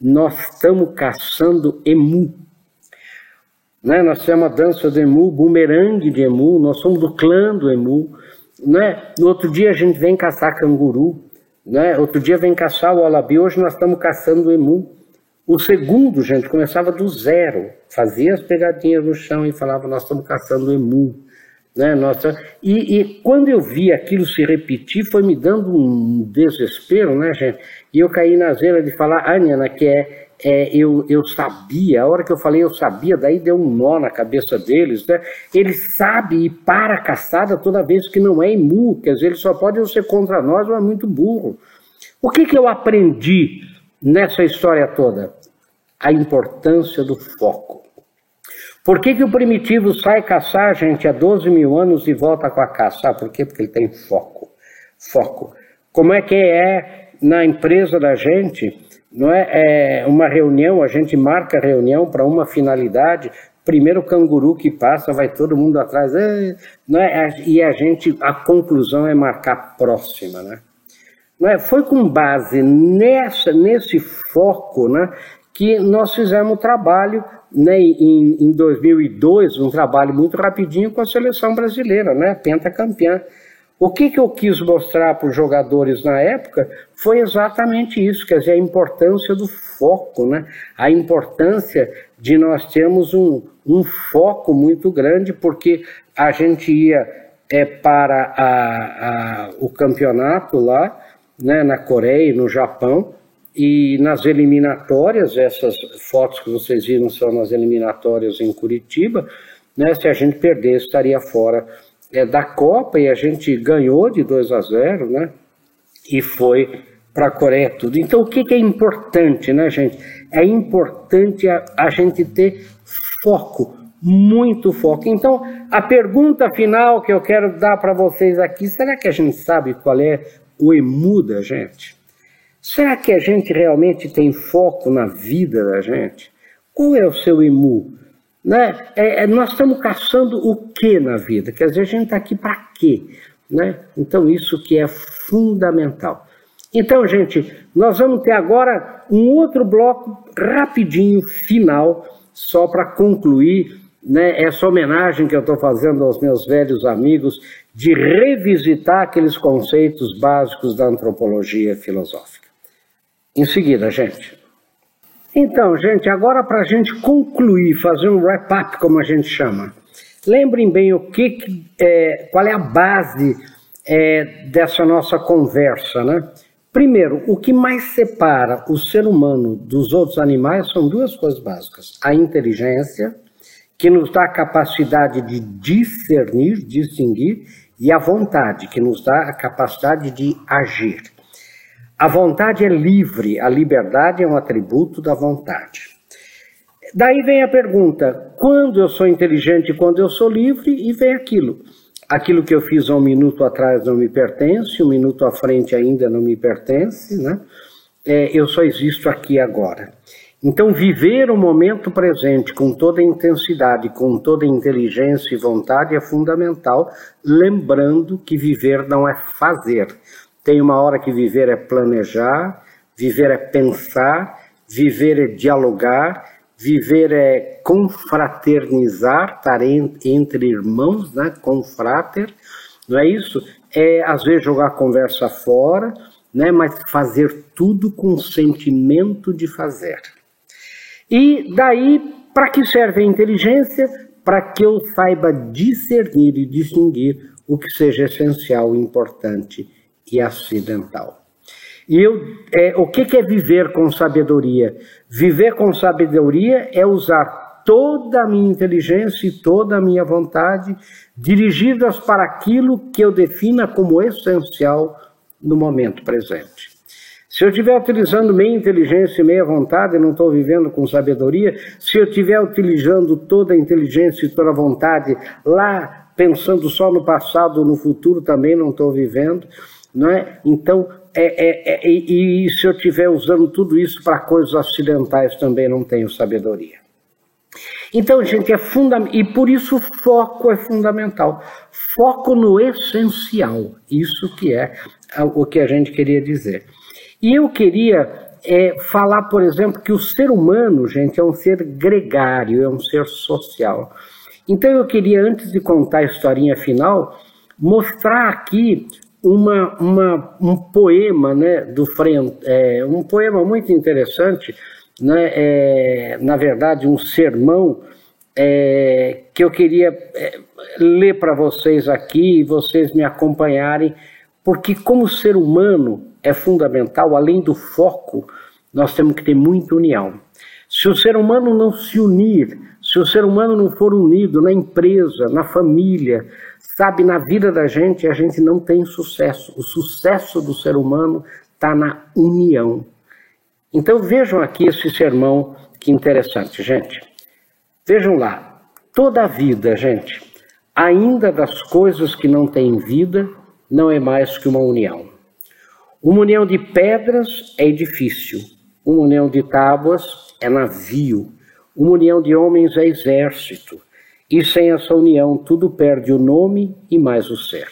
Nós estamos caçando emu. Né? Nós temos a dança do emu, bumerangue de emu, nós somos do clã do emu. Né? No outro dia a gente vem caçar canguru, né? outro dia vem caçar o alabi, hoje nós estamos caçando emu. O segundo, gente, começava do zero, fazia as pegadinhas no chão e falava: Nós estamos caçando emu. Né, nossa, e, e, quando eu vi aquilo se repetir, foi me dando um desespero, né, gente? E eu caí na zela de falar, Aniana, que é, é, eu, eu sabia, a hora que eu falei eu sabia, daí deu um nó na cabeça deles, né? Ele sabe e para a caçada toda vez que não é emu, quer dizer, ele só pode ser contra nós ou é muito burro. O que, que eu aprendi nessa história toda? A importância do foco. Por que, que o primitivo sai caçar, gente, há 12 mil anos e volta com a caça? Sabe por quê? Porque ele tem foco. Foco. Como é que é na empresa da gente? Não é, é uma reunião, a gente marca a reunião para uma finalidade. Primeiro canguru que passa, vai todo mundo atrás. É, não é, e a gente, a conclusão é marcar próxima, né? Não é, foi com base nessa, nesse foco né, que nós fizemos o trabalho né, em, em 2002, um trabalho muito rapidinho com a seleção brasileira, né, pentacampeã. O que, que eu quis mostrar para os jogadores na época foi exatamente isso, quer dizer, a importância do foco, né? a importância de nós termos um, um foco muito grande, porque a gente ia é, para a, a, o campeonato lá, né, na Coreia e no Japão, e nas eliminatórias, essas fotos que vocês viram são nas eliminatórias em Curitiba, né, se a gente perder, estaria fora é, da Copa e a gente ganhou de 2 a 0, né? E foi para a Coreia tudo. Então, o que, que, é importante, né, gente? É importante a, a gente ter foco, muito foco. Então, a pergunta final que eu quero dar para vocês aqui: será que a gente sabe qual é o emu da gente? Será que a gente realmente tem foco na vida da gente? Qual é o seu emu? Né? É, é, nós estamos caçando o que na vida? Quer dizer, a gente está aqui para quê? Né? Então, isso que é fundamental. Então, gente, nós vamos ter agora um outro bloco rapidinho, final, só para concluir né, essa homenagem que eu estou fazendo aos meus velhos amigos de revisitar aqueles conceitos básicos da antropologia filosófica em seguida, gente. Então, gente, agora para a gente concluir, fazer um wrap-up, como a gente chama. Lembrem bem o que, é, qual é a base é, dessa nossa conversa, né? Primeiro, o que mais separa o ser humano dos outros animais são duas coisas básicas: a inteligência, que nos dá a capacidade de discernir, distinguir, e a vontade, que nos dá a capacidade de agir. A vontade é livre, a liberdade é um atributo da vontade. Daí vem a pergunta: quando eu sou inteligente, quando eu sou livre? E vem aquilo. Aquilo que eu fiz há um minuto atrás não me pertence, um minuto à frente ainda não me pertence, né? É, eu só existo aqui agora. Então, viver o momento presente com toda intensidade, com toda inteligência e vontade é fundamental, lembrando que viver não é fazer, tem uma hora que viver é planejar, viver é pensar, viver é dialogar, viver é confraternizar, estar entre irmãos, né? confrater, não é isso? É às vezes jogar a conversa fora, né? mas fazer tudo com sentimento de fazer. E daí, para que serve a inteligência? Para que eu saiba discernir e distinguir o que seja essencial, importante e acidental. E eu, é, o que, que é viver com sabedoria? Viver com sabedoria é usar toda a minha inteligência e toda a minha vontade dirigidas para aquilo que eu defina como essencial no momento presente. Se eu estiver utilizando meia inteligência e meia vontade, não estou vivendo com sabedoria. Se eu estiver utilizando toda a inteligência e toda a vontade lá, pensando só no passado, no futuro, também não estou vivendo. Não é? Então, é, é, é, e, e se eu estiver usando tudo isso para coisas acidentais, também não tenho sabedoria. Então, gente, é fundamental. E por isso foco é fundamental. Foco no essencial. Isso que é o que a gente queria dizer. E eu queria é, falar, por exemplo, que o ser humano, gente, é um ser gregário, é um ser social. Então eu queria, antes de contar a historinha final, mostrar aqui uma, uma, um poema né, do Frente, é, um poema muito interessante, né, é, na verdade, um sermão é, que eu queria é, ler para vocês aqui e vocês me acompanharem, porque, como ser humano, é fundamental, além do foco, nós temos que ter muita união. Se o ser humano não se unir, se o ser humano não for unido na empresa, na família, sabe, na vida da gente, a gente não tem sucesso. O sucesso do ser humano está na união. Então vejam aqui esse sermão, que interessante, gente. Vejam lá, toda a vida, gente, ainda das coisas que não têm vida, não é mais que uma união. Uma união de pedras é edifício, uma união de tábuas é navio, uma união de homens é exército, e sem essa união tudo perde o nome e mais o ser.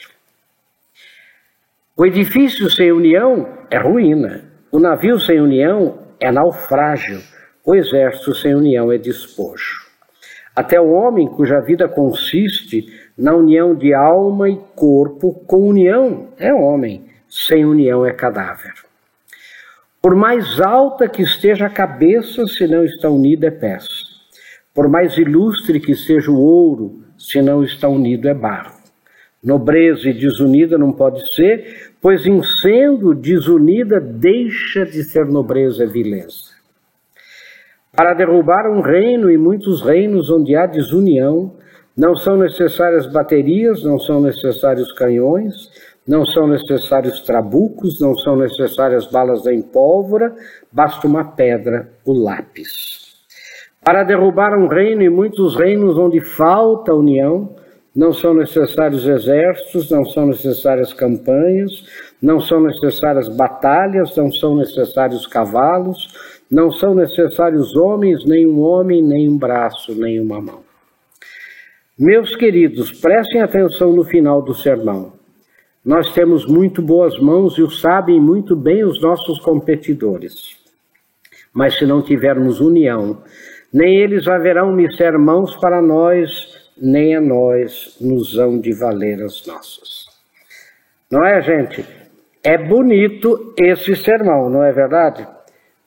O edifício sem união é ruína, o navio sem união é naufrágio, o exército sem união é despojo. Até o homem cuja vida consiste na união de alma e corpo, com união é homem sem união é cadáver. Por mais alta que esteja a cabeça, se não está unida, é peça. Por mais ilustre que seja o ouro, se não está unido, é barro. Nobreza e desunida não pode ser, pois em sendo desunida, deixa de ser nobreza e vileza. Para derrubar um reino e muitos reinos onde há desunião, não são necessárias baterias, não são necessários canhões, não são necessários trabucos, não são necessárias balas em pólvora, basta uma pedra, o lápis. Para derrubar um reino e muitos reinos onde falta união, não são necessários exércitos, não são necessárias campanhas, não são necessárias batalhas, não são necessários cavalos, não são necessários homens, nem um homem, nem um braço, nem uma mão. Meus queridos, prestem atenção no final do sermão. Nós temos muito boas mãos e o sabem muito bem os nossos competidores. Mas se não tivermos união, nem eles haverão me ser mãos para nós, nem a nós nos hão de valer as nossas. Não é, gente? É bonito esse sermão, não é verdade?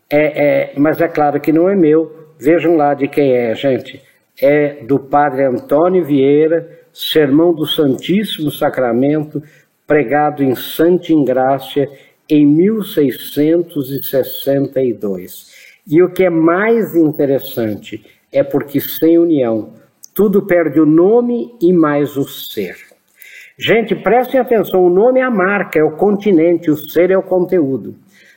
É, é, mas é claro que não é meu. Vejam lá de quem é, gente. É do Padre Antônio Vieira, Sermão do Santíssimo Sacramento, pregado em Santa Ingrácia em 1662. E o que é mais interessante é porque sem união tudo perde o nome e mais o ser. Gente, prestem atenção: o nome é a marca, é o continente, o ser é o conteúdo.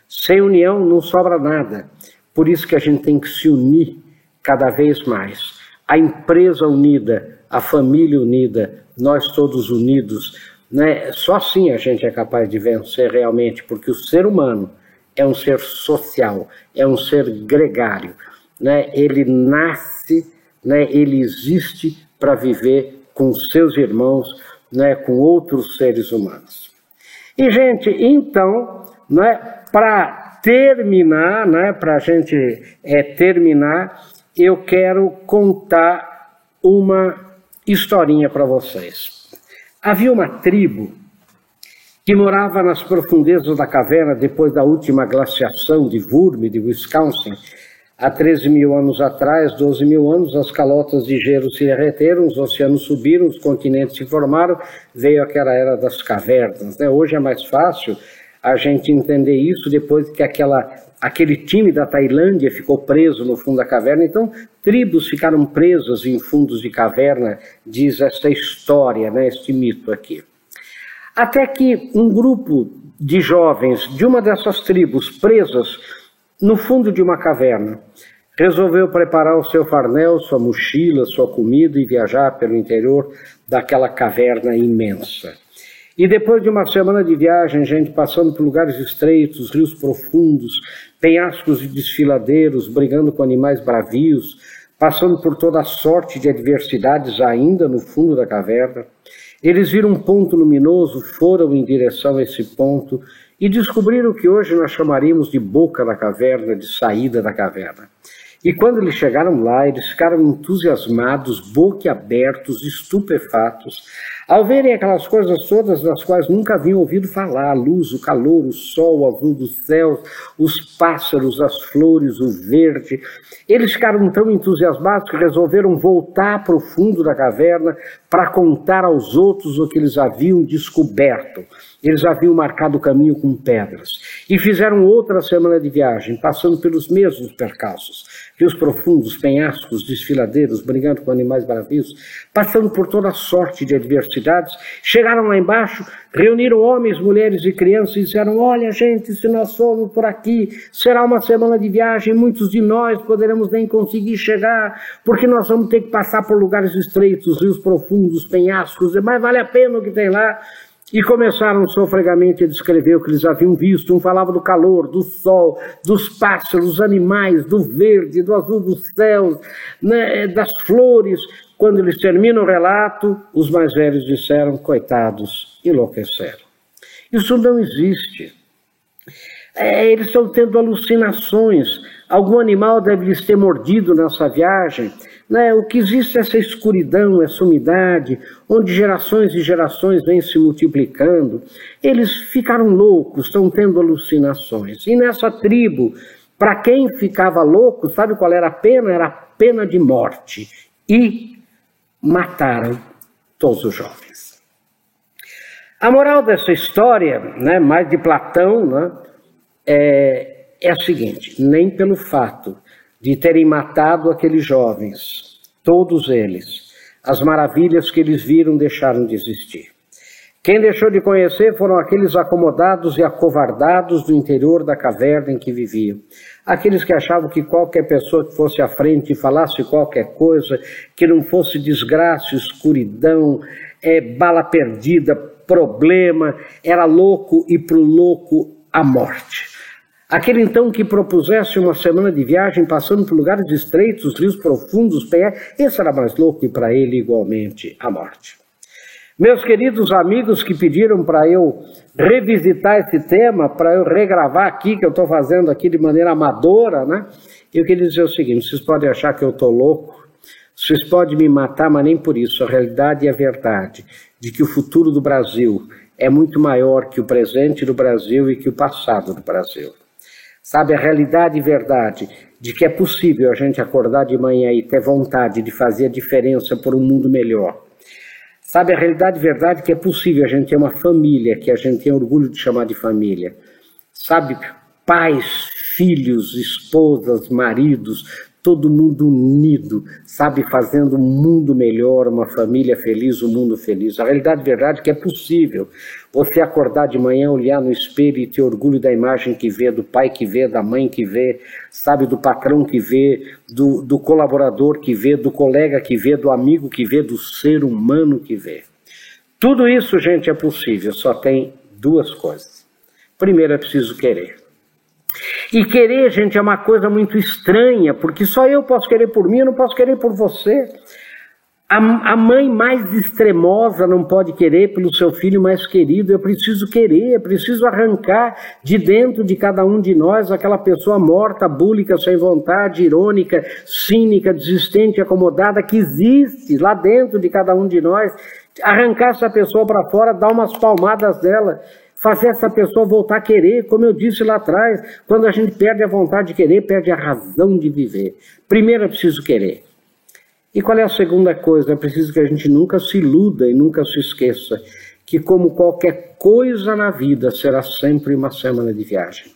Sem união não sobra nada. Por isso que a gente tem que se unir cada vez mais. A empresa unida, a família unida, nós todos unidos né? Só assim a gente é capaz de vencer realmente, porque o ser humano é um ser social, é um ser gregário. Né? Ele nasce, né? ele existe para viver com seus irmãos, né? com outros seres humanos. E, gente, então, né? para terminar, né? para a gente é, terminar, eu quero contar uma historinha para vocês. Havia uma tribo que morava nas profundezas da caverna depois da última glaciação de Wurm, de Wisconsin, Há 13 mil anos atrás, 12 mil anos, as calotas de gelo se derreteram, os oceanos subiram, os continentes se formaram, veio aquela era das cavernas. Né? Hoje é mais fácil a gente entender isso depois que aquela, aquele time da Tailândia ficou preso no fundo da caverna. Então, tribos ficaram presas em fundos de caverna, diz esta história, né, este mito aqui. Até que um grupo de jovens de uma dessas tribos presas no fundo de uma caverna resolveu preparar o seu farnel, sua mochila, sua comida e viajar pelo interior daquela caverna imensa. E depois de uma semana de viagem, gente passando por lugares estreitos, rios profundos, penhascos e desfiladeiros, brigando com animais bravios, passando por toda a sorte de adversidades ainda no fundo da caverna, eles viram um ponto luminoso, foram em direção a esse ponto e descobriram o que hoje nós chamaríamos de boca da caverna, de saída da caverna. E quando eles chegaram lá, eles ficaram entusiasmados, boquiabertos, estupefatos, ao verem aquelas coisas todas das quais nunca haviam ouvido falar, a luz, o calor, o sol, o azul dos céus, os pássaros, as flores, o verde, eles ficaram tão entusiasmados que resolveram voltar para o fundo da caverna para contar aos outros o que eles haviam descoberto. Eles haviam marcado o caminho com pedras. E fizeram outra semana de viagem, passando pelos mesmos percalços, rios profundos, penhascos, desfiladeiros, brigando com animais bravios, passando por toda sorte de adversidades. Chegaram lá embaixo, reuniram homens, mulheres e crianças e disseram: Olha, gente, se nós formos por aqui, será uma semana de viagem, muitos de nós poderemos nem conseguir chegar, porque nós vamos ter que passar por lugares estreitos, rios profundos, penhascos, mas vale a pena o que tem lá. E começaram sofregamente a descrever o que eles haviam visto. Um falava do calor, do sol, dos pássaros, dos animais, do verde, do azul dos céus, né, das flores. Quando eles terminam o relato, os mais velhos disseram: coitados, enlouqueceram. Isso não existe. É, eles estão tendo alucinações. Algum animal deve lhes ter mordido nessa viagem. Né? O que existe é essa escuridão, essa umidade, onde gerações e gerações vêm se multiplicando. Eles ficaram loucos, estão tendo alucinações. E nessa tribo, para quem ficava louco, sabe qual era a pena? Era a pena de morte. E mataram todos os jovens. A moral dessa história, né, mais de Platão, né, é, é a seguinte: nem pelo fato de terem matado aqueles jovens, todos eles, as maravilhas que eles viram deixaram de existir. Quem deixou de conhecer foram aqueles acomodados e acovardados do interior da caverna em que viviam. Aqueles que achavam que qualquer pessoa que fosse à frente e falasse qualquer coisa, que não fosse desgraça, escuridão, é, bala perdida, problema, era louco e para o louco a morte. Aquele então que propusesse uma semana de viagem passando por lugares estreitos, rios profundos, pé, esse era mais louco e para ele igualmente a morte. Meus queridos amigos que pediram para eu revisitar esse tema, para eu regravar aqui, que eu estou fazendo aqui de maneira amadora, né? Eu queria dizer o seguinte: vocês podem achar que eu estou louco, vocês podem me matar, mas nem por isso. A realidade e a verdade de que o futuro do Brasil é muito maior que o presente do Brasil e que o passado do Brasil. Sabe, a realidade e verdade de que é possível a gente acordar de manhã e ter vontade de fazer a diferença por um mundo melhor. Sabe, a realidade e verdade que é possível a gente ter uma família que a gente tem orgulho de chamar de família. Sabe, pais, filhos, esposas, maridos, todo mundo unido, sabe, fazendo um mundo melhor, uma família feliz, um mundo feliz. A realidade verdade é que é possível você acordar de manhã, olhar no espelho e ter orgulho da imagem que vê, do pai que vê, da mãe que vê, sabe, do patrão que vê, do, do colaborador que vê, do colega que vê, do amigo que vê, do ser humano que vê. Tudo isso, gente, é possível, só tem duas coisas. Primeiro é preciso querer. E querer, gente, é uma coisa muito estranha, porque só eu posso querer por mim, eu não posso querer por você. A, a, mãe mais extremosa não pode querer pelo seu filho mais querido. Eu preciso querer, eu preciso arrancar de dentro de cada um de nós aquela pessoa morta, búlica, sem vontade, irônica, cínica, desistente, acomodada, que existe lá dentro de cada um de nós. Arrancar essa pessoa para fora, dar umas palmadas dela fazer essa pessoa voltar a querer, como eu disse lá atrás, quando a gente perde a vontade de querer, perde a razão de viver. Primeiro é preciso querer. E qual é a segunda coisa? É preciso que a gente nunca se iluda e nunca se esqueça que, como qualquer coisa na vida, será sempre uma semana de viagem.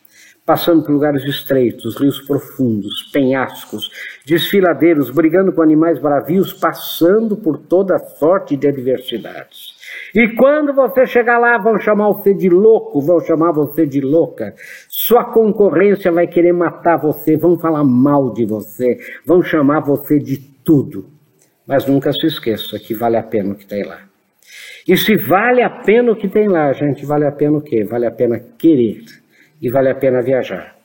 Passando por lugares estreitos, rios profundos, penhascos, desfiladeiros, brigando com animais bravios, passando por toda sorte de adversidades. E quando você chegar lá, vão chamar você de louco, vão chamar você de louca. Sua concorrência vai querer matar você, vão falar mal de você, vão chamar você de tudo. Mas nunca se esqueça que vale a pena o que tem lá. E se vale a pena o que tem lá, gente, vale a pena o quê? Vale a pena querer e vale a pena viajar.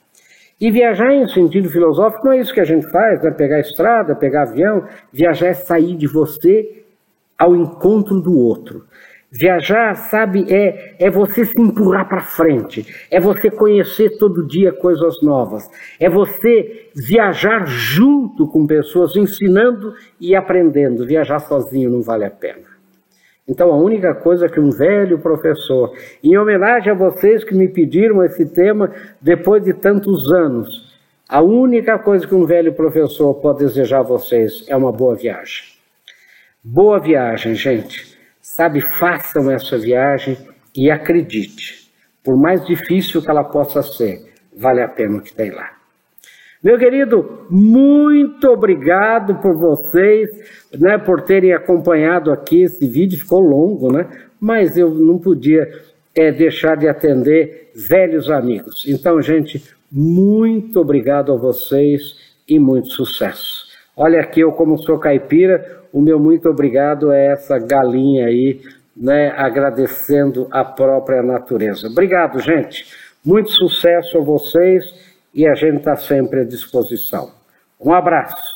E viajar em sentido filosófico não é isso que a gente faz, né? pegar estrada, pegar avião. Viajar é sair de você ao encontro do outro. Viajar, sabe, é, é você se empurrar para frente, é você conhecer todo dia coisas novas, é você viajar junto com pessoas, ensinando e aprendendo. Viajar sozinho não vale a pena. Então, a única coisa que um velho professor, em homenagem a vocês que me pediram esse tema depois de tantos anos, a única coisa que um velho professor pode desejar a vocês é uma boa viagem. Boa viagem, gente. Sabe, façam essa viagem e acredite, por mais difícil que ela possa ser, vale a pena o que tem lá. Meu querido, muito obrigado por vocês, né, por terem acompanhado aqui esse vídeo, ficou longo, né? Mas eu não podia é, deixar de atender velhos amigos. Então, gente, muito obrigado a vocês e muito sucesso. Olha aqui, eu como sou caipira, o meu muito obrigado é essa galinha aí, né, agradecendo a própria natureza. Obrigado, gente. Muito sucesso a vocês e a gente está sempre à disposição. Um abraço.